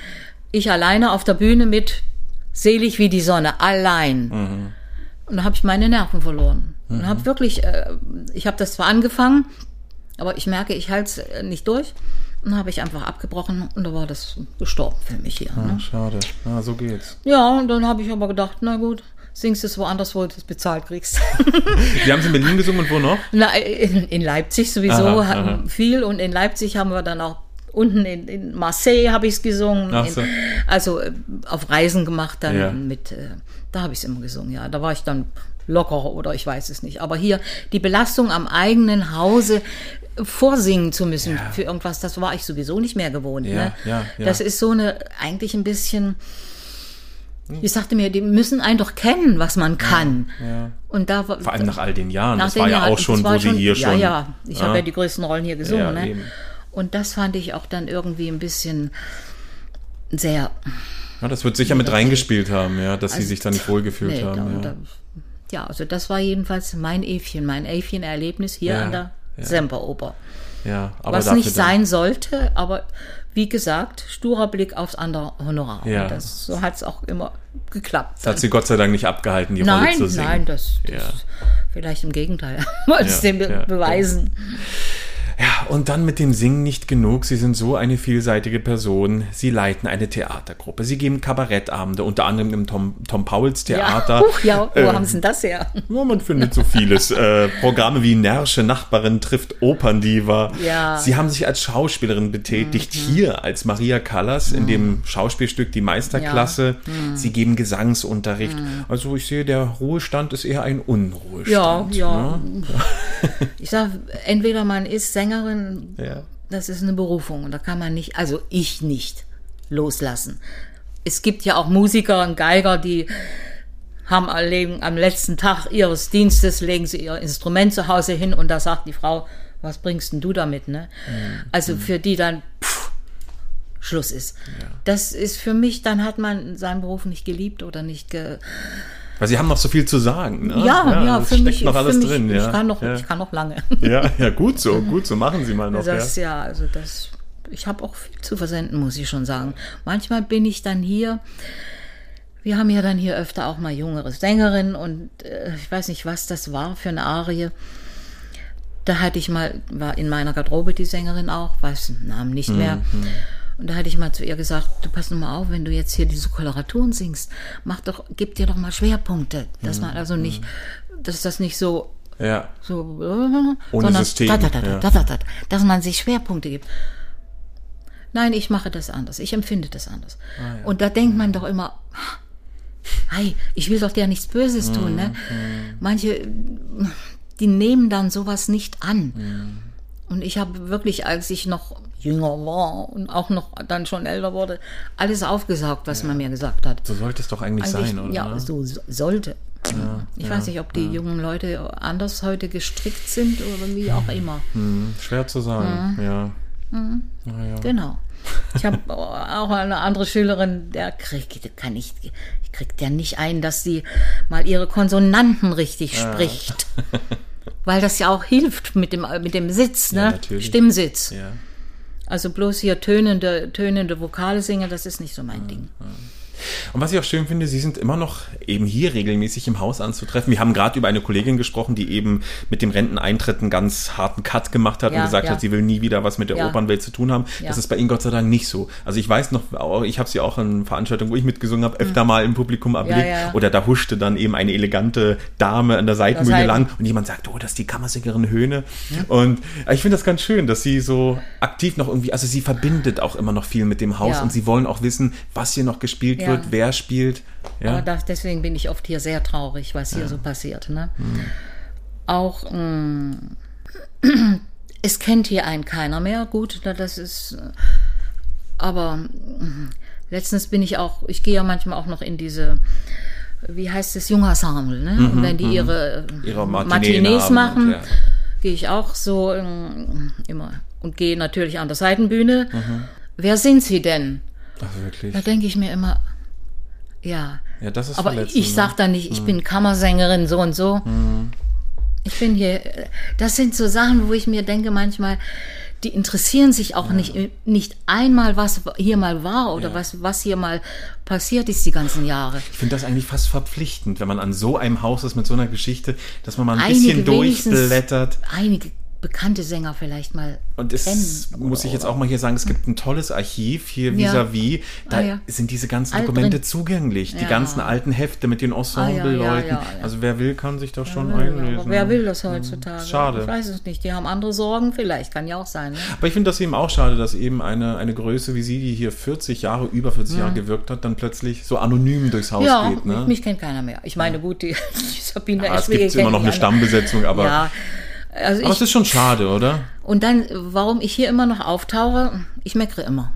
ich alleine auf der Bühne mit Selig wie die Sonne, allein. Mhm. Und da habe ich meine Nerven verloren. Und habe wirklich, äh, ich habe das zwar angefangen, aber ich merke, ich halte es nicht durch. Dann habe ich einfach abgebrochen und da war das gestorben für mich hier. Ne? Ah, schade. Ah, so geht's. Ja, und dann habe ich aber gedacht, na gut, singst es woanders, wo du es bezahlt kriegst. Sie haben es in Berlin gesungen und wo noch? Na, in, in Leipzig sowieso Aha, hatten aha. viel und in Leipzig haben wir dann auch unten in, in Marseille habe ich es gesungen. So. In, also äh, auf Reisen gemacht dann Ja. mit, äh, da habe ich es immer gesungen, ja. Da war ich dann locker oder ich weiß es nicht. Aber hier die Belastung am eigenen Hause vorsingen zu müssen Ja. für irgendwas, das war ich sowieso nicht mehr gewohnt. Ja, ne? ja, ja. Das ist so eine, eigentlich ein bisschen, ich sagte mir, die müssen einen doch kennen, was man kann. Ja. Und da Vor allem nach all den Jahren. nach das den war ja auch schon, wo Sie hier ja, schon. Ja, ich habe ja die größten Rollen hier gesungen. Ja, ne? Und das fand ich auch dann irgendwie ein bisschen sehr. Ja, das wird sicher mit reingespielt haben, ja, dass Sie sich da nicht wohlgefühlt nee, haben. da, ja. Ja, also das war jedenfalls mein Äffchen, mein Äffchen-Erlebnis hier Ja, an der ja. Semperoper. Ja, aber Was nicht dann- sein sollte, aber wie gesagt, sturer Blick aufs andere Honorar. Ja. Das, so hat es auch immer geklappt. Das hat sie Gott sei Dank nicht abgehalten, die Rolle nein, zu singen. nein, das, das Ja. vielleicht im Gegenteil. Wollte es Ja, dem beweisen. Ja, und dann mit dem Singen nicht genug. Sie sind so eine vielseitige Person. Sie leiten eine Theatergruppe. Sie geben Kabarettabende, unter anderem im Tom, Tom Pauls Theater. Ja, Huch, ja, wo Äh, haben sie denn das her? Ja, man findet so vieles. äh, Programme wie Närrische Nachbarin trifft Operndiva. Ja. Mhm. Sie haben sich als Schauspielerin betätigt, hier als Maria Callas in dem Schauspielstück Die Meisterklasse. Mhm. Sie geben Gesangsunterricht. Also ich sehe, der Ruhestand ist eher ein Ja, Unruhestand. ja. ne? Ich sag, entweder man ist Sängerin, Ja. das ist eine Berufung und da kann man nicht, also ich nicht loslassen. Es gibt ja auch Musiker und Geiger, die haben am letzten Tag ihres Dienstes legen sie ihr Instrument zu Hause hin und da sagt die Frau, was bringst denn du damit, ne? Also für die dann pff, Schluss ist. Das ist für mich, dann hat man seinen Beruf nicht geliebt oder nicht ge Weil sie haben noch so viel zu sagen. Ne? ja, ja, es für steckt mich, noch alles mich drin. ich ja. kann noch, ja. ich kann noch lange. ja, ja, gut so, gut so. Machen Sie mal noch. Das ja. ja, also das, ich habe auch viel zu versenden, muss ich schon sagen. Manchmal bin ich dann hier, wir haben ja dann hier öfter auch mal jüngere Sängerinnen und äh, ich weiß nicht, was das war für eine Arie. Da hatte ich mal, war in meiner Garderobe die Sängerin auch, weiß den Namen nicht mehr. Und da hatte ich mal zu ihr gesagt, du pass noch mal auf, wenn du jetzt hier diese Koloraturen singst, mach doch, gib dir doch mal Schwerpunkte, dass man also nicht, dass das nicht so ja. so, Ohne sondern System, da, da, da, ja. da, da, da, dass man sich Schwerpunkte gibt. Nein, ich mache das anders. Ich empfinde das anders. Ah, Und da denkt man doch immer, hey, ich will doch dir nichts Böses Mhm, tun. Ne? Manche, die nehmen dann sowas nicht an. Mhm. Und ich habe wirklich, als ich noch jünger war und auch noch dann schon älter wurde, alles aufgesaugt, was man mir gesagt hat. So sollte es doch eigentlich, Eigentlich, sein, oder? ja, so so- sollte. ich weiß nicht, ob die jungen Leute anders heute gestrickt sind oder wie auch immer. Hm, Schwer zu sagen, ja. Naja. Genau. Ich habe auch eine andere Schülerin, der kriegt, kann ich, ich kriegt ja nicht ein, dass sie mal ihre Konsonanten richtig spricht. Weil das ja auch hilft mit dem, mit dem Sitz, Ja, ne? natürlich. Stimmsitz. Ja. Also bloß hier tönende, tönende Vokale singen, das ist nicht so mein Ding. Und was ich auch schön finde, Sie sind immer noch eben hier regelmäßig im Haus anzutreffen. Wir haben gerade über eine Kollegin gesprochen, die eben mit dem Renteneintritt einen ganz harten Cut gemacht hat Ja, und gesagt ja. hat, sie will nie wieder was mit der Ja. Opernwelt zu tun haben. Das ist bei Ihnen Gott sei Dank nicht so. Also ich weiß noch, ich habe sie auch in Veranstaltungen, wo ich mitgesungen habe, öfter mal im Publikum erblickt. Mhm. Oder da huschte dann eben eine elegante Dame an der Seitenbühne Seiten- lang und jemand sagt, oh, das ist die Kammersängerin Höhne. Und ich finde das ganz schön, dass sie so aktiv noch irgendwie, also sie verbindet auch immer noch viel mit dem Haus und sie wollen auch wissen, was hier noch gespielt Ja. Wird, wer spielt. Ja. Aber das, deswegen bin ich oft hier sehr traurig, was hier so passiert. Ne? Auch mh, es kennt hier einen keiner mehr. Gut, das ist. äh, Aber mh, letztens bin ich auch, ich gehe ja manchmal auch noch in diese, wie heißt es, Jungensemble, ne? Und wenn die ihre, Ihre Matinees, Matineen haben machen, und, ja. gehe ich auch so ähm, immer und gehe natürlich an der Seitenbühne. Wer sind Sie denn? Ach, wirklich. Da denke ich mir immer, ja. Ja, das ist Aber verletzend, ich ne? sag da nicht, ich bin Kammersängerin so und so. Ich bin hier, das sind so Sachen, wo ich mir denke manchmal, die interessieren sich auch nicht, nicht einmal, was hier mal war oder Ja. was, was hier mal passiert ist die ganzen Jahre. Ich finde das eigentlich fast verpflichtend, wenn man an so einem Haus ist mit so einer Geschichte, dass man mal ein Einige bisschen durchblättert. Einige bekannte Sänger vielleicht mal Und es muss ich jetzt auch mal hier sagen, es gibt ein tolles Archiv hier vis-à-vis. Da Ah, ja. sind diese ganzen Alt Dokumente drin. zugänglich. Die Ja. ganzen alten Hefte mit den Ensemble-Leuten. Ah, ja. Also wer will, kann sich da schon einlesen. wer will das heutzutage? Schade. Ich weiß es nicht. Die haben andere Sorgen, vielleicht, kann ja auch sein. Ne? Aber ich finde das eben auch schade, dass eben eine, eine Größe wie sie, die hier 40 Jahre, über 40 Jahre gewirkt hat, dann plötzlich so anonym durchs Haus Mhm. Ja, geht. Ne? mich, mich kennt keiner mehr. Ich meine, gut, die, die Sabine ja, es gibt immer noch eine alle. Stammbesetzung, aber, also aber ich, es ist schon schade, oder? und dann, warum ich hier immer noch auftauche, ich meckere immer.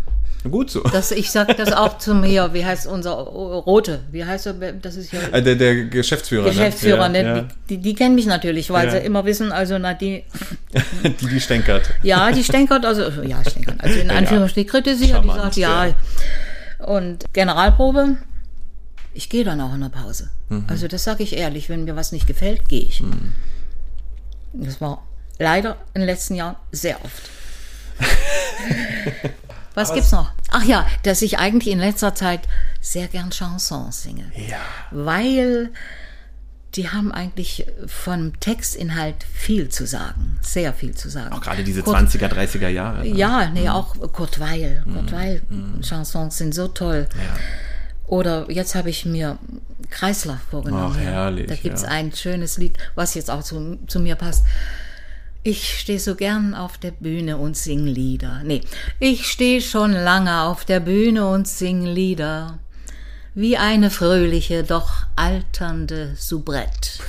Gut so. Das, ich sag das auch zu mir, wie heißt unser oh, Rote, wie heißt er, das ist ja Äh, der, der Geschäftsführer. Geschäftsführer, ne? ne? Ja, Die, die kennen mich natürlich, weil Ja. sie immer wissen, also na die, die, die stänkert. ja, die stänkert, also ja, stänkert, also in Ja, Anführungsstrichen kritisiert, die charmant, sagt ja. Und Generalprobe, ich gehe dann auch in der Pause. Also das sage ich ehrlich, wenn mir was nicht gefällt, gehe ich. Das war leider in den letzten Jahren sehr oft. Was gibt's noch? Ach ja, dass ich eigentlich in letzter Zeit sehr gern Chansons singe. Ja. Weil die haben eigentlich vom Textinhalt viel zu sagen. Sehr viel zu sagen. Auch gerade diese Kurt- 20er, 30er Jahre. ne? Ja, nee, auch Kurt Weil. Kurt Weil Chansons sind so toll. Ja. Oder jetzt habe ich mir Kreisler vorgenommen. Ach, herrlich, Da gibt's ja. ein schönes Lied, was jetzt auch zu, zu mir passt. Ich stehe so gern auf der Bühne und sing Lieder. Nee, ich stehe schon lange auf der Bühne und sing Lieder. Wie eine fröhliche, doch alternde Soubrette.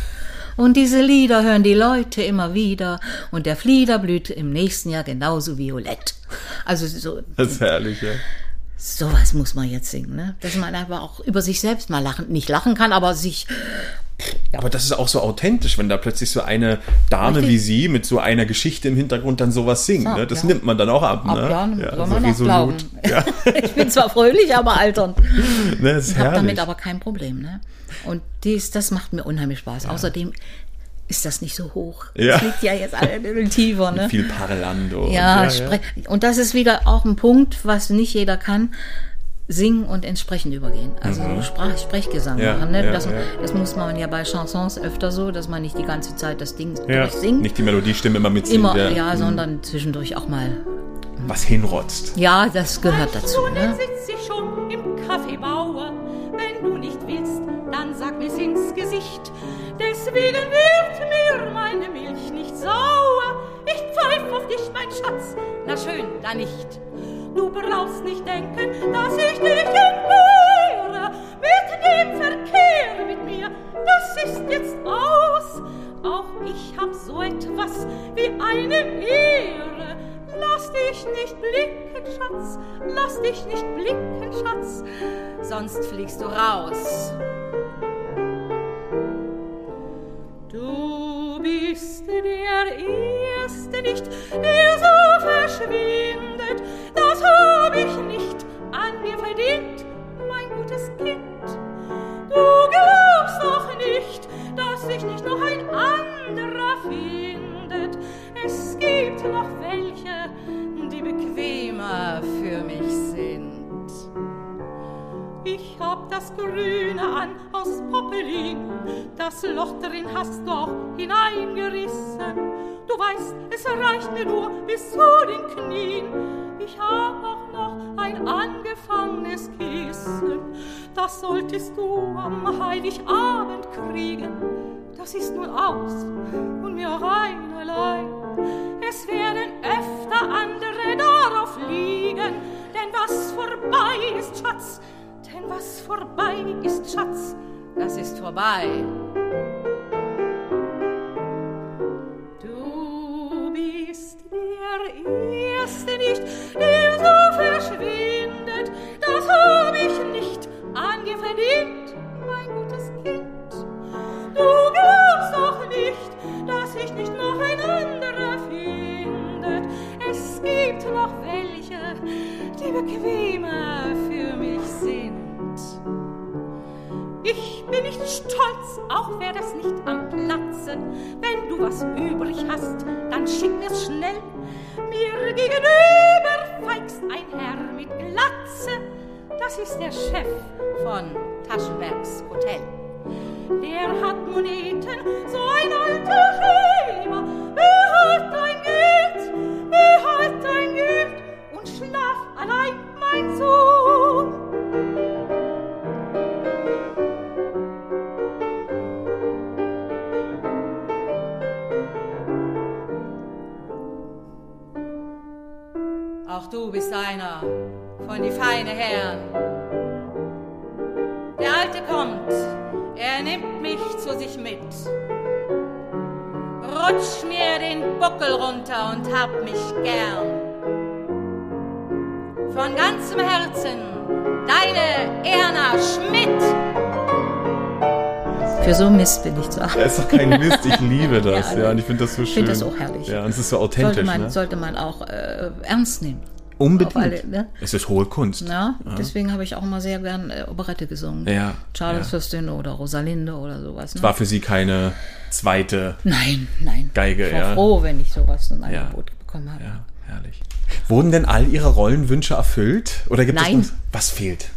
Und diese Lieder hören die Leute immer wieder und der Flieder blüht im nächsten Jahr genauso violett. Also so, Das ist herrlich, ja. Sowas muss man jetzt singen, ne? Dass man einfach auch über sich selbst mal lachen, nicht lachen kann, aber sich, Aber das ist auch so authentisch, wenn da plötzlich so eine Dame Richtig. wie sie mit so einer Geschichte im Hintergrund dann sowas singt. Ja, ne? Das ja. nimmt man dann auch ab. ab, ne? ja, soll so man auch glauben. Ja, ich bin zwar fröhlich, aber alternd. ne, Ich habe damit aber kein Problem, ne? Und dies, das macht mir unheimlich Spaß. Außerdem ist das nicht so hoch. Ja. Das liegt ja jetzt alle ein bisschen tiefer, ne? Viel Parlando. Ja, und, spre- und das ist wieder auch ein Punkt, was nicht jeder kann. Singen und entsprechend übergehen. Also so Sprach Sprechgesang Mhm. Ja, machen. Ne? ja, das, ja. das muss man ja bei Chansons öfter so, dass man nicht die ganze Zeit das Ding Ja. durchsingt. Nicht die Melodiestimme immer mitsingt, Immer, der ja, sondern zwischendurch auch mal. was hinrotzt. Ja, das gehört dazu. Ne? sitz ich schon im Kaffeebauer. Wenn du nicht willst, dann sag mir's ins Gesicht. Deswegen wird mir meine Milch nicht sauer. Ich pfeif auf dich, mein Schatz. Na schön, dann nicht. Du brauchst nicht denken, dass ich dich entbehre. Mit dem Verkehr mit mir, das ist jetzt aus. Auch ich hab so etwas wie eine Ehre. Lass dich nicht blicken, Schatz. Lass dich nicht blicken, Schatz. Sonst fliegst du raus. Der Erste nicht, der so verschwindet. Das hab ich nicht an dir verdient, mein gutes Kind. Du glaubst doch nicht, dass sich nicht noch ein anderer findet. Es gibt noch welche, die bequemer für Ich hab das Grüne an aus Popelin, das Loch drin hast du auch hineingerissen. Du weißt, es reicht mir nur bis zu den Knien. Ich hab auch noch ein angefangenes Kissen, das solltest du am Heiligabend kriegen. Das ist nun aus und mir rein allein. Es werden öfter andere darauf liegen, denn was vorbei ist, Schatz, denn was vorbei ist, Schatz, das ist vorbei. Du bist der Erste nicht, der so verschwindet. Das hab ich nicht an dir verdient, mein gutes Kind. Du glaubst doch nicht, dass sich nicht noch ein anderer findet. Es gibt noch welche, die bequemer für mich. Ich bin nicht stolz, auch wär das nicht am Platze. Wenn du was übrig hast, dann schick mir's schnell. Mir gegenüber feigst ein Herr mit Glatze. Das ist der Chef von Taschenbergs Hotel. Der hat Moneten, so ein alter Schämer. Behalt dein Geld, behalt dein Geld und schlaf allein, mein Sohn. Auch du bist einer von die feine Herren. Der Alte kommt, er nimmt mich zu sich mit. Rutsch mir den Buckel runter und hab mich gern. Von ganzem Herzen, deine Erna Schmidt. Für so Mist bin ich zu haben. Das ist doch kein Mist, ich liebe das. Ja, ja, und ich finde das so schön. Ich finde das auch herrlich. Ja, und es ist so Sollte authentisch. man, ne? sollte man auch äh, ernst nehmen. Unbedingt. Alle, ne? Es ist hohe Kunst. Ja, deswegen habe ich auch immer sehr gern äh, Operette gesungen. Ja, Charles ja. Fürstin oder Rosalinde oder sowas. Ne? War für sie keine zweite. Nein, nein. Geige, ich war ja. froh, wenn ich sowas in Ja. Angebot bekommen habe. Ja, herrlich. Wurden denn all Ihre Rollenwünsche erfüllt? Oder gibt Nein. es noch, was fehlt?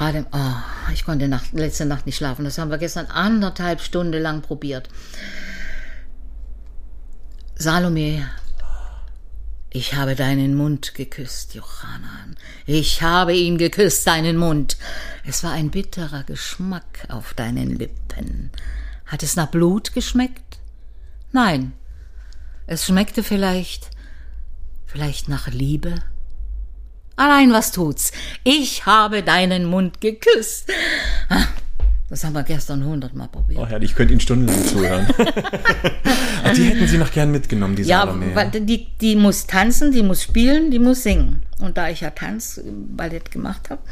Gerade, oh, ich konnte Nacht, letzte Nacht nicht schlafen. Das haben wir gestern anderthalb Stunden lang probiert. Salome, ich habe deinen Mund geküsst, Johanan. Ich habe ihn geküsst, deinen Mund. Es war ein bitterer Geschmack auf deinen Lippen. Hat es nach Blut geschmeckt? Nein. Es schmeckte vielleicht, vielleicht nach Liebe? Allein was tut's? Ich habe deinen Mund geküsst. Ah, Das haben wir gestern hundertmal probiert. Oh, herrlich, ich könnte Ihnen stundenlang zuhören. Ach, die hätten Sie noch gern mitgenommen, die Ja, Salome. weil die, die muss tanzen, die muss spielen, die muss singen. Und da ich ja Tanzballett gemacht habe,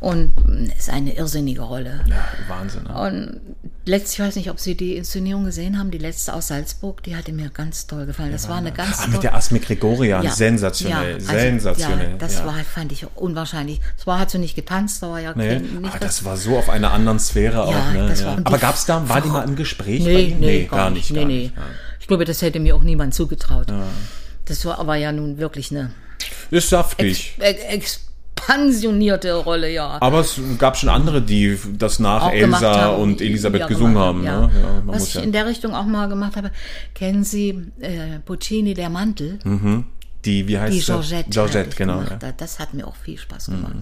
und es ist eine irrsinnige Rolle. ja, Wahnsinn. ne? Und letztlich, ich weiß nicht, ob Sie die Inszenierung gesehen haben, die letzte aus Salzburg, die hatte mir ganz toll gefallen. Das war eine ganz Ah, mit der Asmik Gregorian, Ja, sensationell, ja, also, sensationell. Ja, das ja. war, fand ich unwahrscheinlich. Zwar hat sie nicht getanzt, war ja Nee, aber das war so auf einer anderen Sphäre auch. Ne? ja. aber gab's da, war die mal im Gespräch? bei Nee, Ihnen? nee, gar, nicht. Nee, gar nee. nicht, ja. Ich glaube, das hätte mir auch niemand zugetraut. Das war aber ja nun wirklich eine Ist saftig. ex expansionierte Rolle, ja. Aber es gab schon andere, die das nach Auch Elsa und Elisabeth Ja, gesungen haben. Ja. Ne? Ja, Was ich in der Richtung auch mal gemacht habe, kennen Sie äh, Puccini, der Mantel? die, wie heißt Die? Georgette. Mhm. Georgette, genau. Mhm, Das hat mir auch viel Spaß gemacht.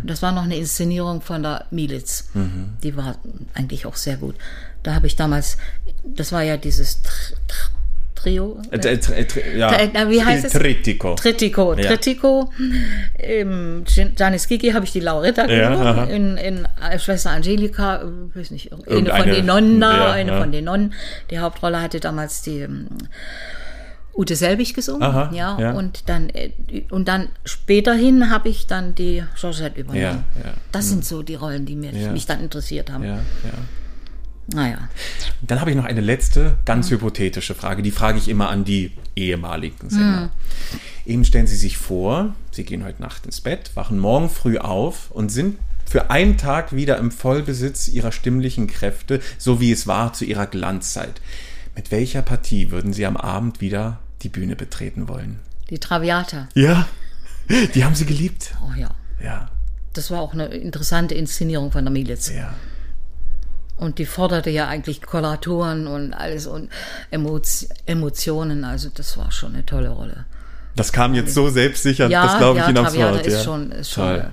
Und das war noch eine Inszenierung von der Militz. Mhm. Die war eigentlich auch sehr gut. Da habe ich damals, das war ja dieses Tr Tr Trio. Äh, äh, äh, ja. Äh, wie heißt es? Trittico. Trittico, Ja. Trittico. Im Giannis Gigi habe ich die Lauretta Ja, in, in äh, Schwester Angelika, weiß nicht, eine von den Nonnen da, eine von den Nonnen. Die Hauptrolle hatte damals die ähm, Ute Selbig gesungen. Aha, ja, ja. Und dann und dann späterhin habe ich dann die Georgette übernommen. Ja, ja. Das sind so die Rollen, die Ja. mich dann interessiert haben. Ja, ja. Naja. Dann habe ich noch eine letzte, ganz hypothetische Frage. Die frage ich immer an die ehemaligen Sänger. Eben stellen Sie sich vor, Sie gehen heute Nacht ins Bett, wachen morgen früh auf und sind für einen Tag wieder im Vollbesitz Ihrer stimmlichen Kräfte, so wie es war zu Ihrer Glanzzeit. Mit welcher Partie würden Sie am Abend wieder die Bühne betreten wollen? Die Traviata. Ja, die haben Sie geliebt. Oh ja. Ja, Das war auch eine interessante Inszenierung von der Militz. ja. Und die forderte ja eigentlich Koloraturen und alles und Emotio- Emotionen. Also das war schon eine tolle Rolle. Das kam jetzt so selbstsicher, Ja, das glaube ich ja, Ihnen aufs Wort. ist ja. schon, ist schon. Toll.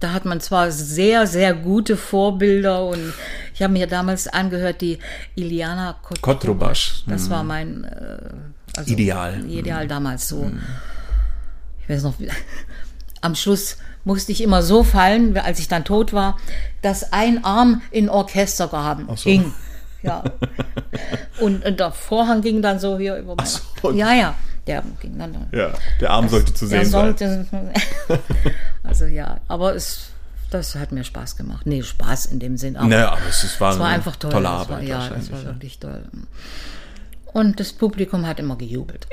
Da hat man zwar sehr, sehr gute Vorbilder und ich habe mir damals angehört die Iliana Kot- Kotrubasch. Das war mein äh, also Ideal. Mhm. Ideal damals so. Ich weiß noch, am Schluss musste ich immer so fallen, als ich dann tot war, dass ein Arm in Orchestergraben Ach so. hing. Ja. Und, und der Vorhang ging dann so hier über mein, so. Ja, ja. Der ging dann. Ja, der Arm sollte zu sehen sein. sollte, also ja, aber es, das hat mir Spaß gemacht. Nee, Spaß in dem Sinn. Aber Naja, aber es ist, war, es war einfach toll. tolle Es Arbeit war, ja, es wahrscheinlich. war wirklich toll. Und das Publikum hat immer gejubelt.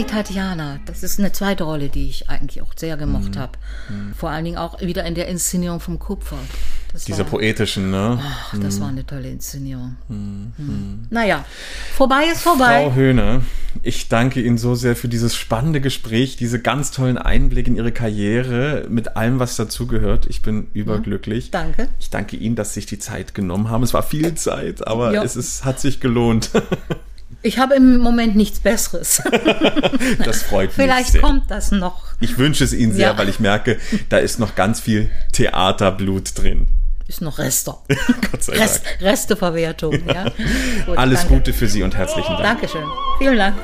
Die Tatjana, das ist eine zweite Rolle, die ich eigentlich auch sehr gemocht Mhm. habe. Vor allen Dingen auch wieder in der Inszenierung vom Kupfer. Das Dieser war, poetischen, ne? ach, das war eine tolle Inszenierung. Hm. Naja, vorbei ist vorbei. Frau Höhne, ich danke Ihnen so sehr für dieses spannende Gespräch, diese ganz tollen Einblicke in Ihre Karriere mit allem, was dazugehört. Ich bin überglücklich. Danke. Ich danke Ihnen, dass Sie sich die Zeit genommen haben. Es war viel Zeit, aber Ja. es ist, hat sich gelohnt. Ich habe im Moment nichts Besseres. Das freut mich Vielleicht sehr. kommt das noch. Ich wünsche es Ihnen sehr, Ja. weil ich merke, da ist noch ganz viel Theaterblut drin. Ist noch Reste. Gott sei Rest, Dank. Resteverwertung. Ja. Gut, Alles danke. Gute für Sie und herzlichen Dank. Dankeschön. Vielen Dank.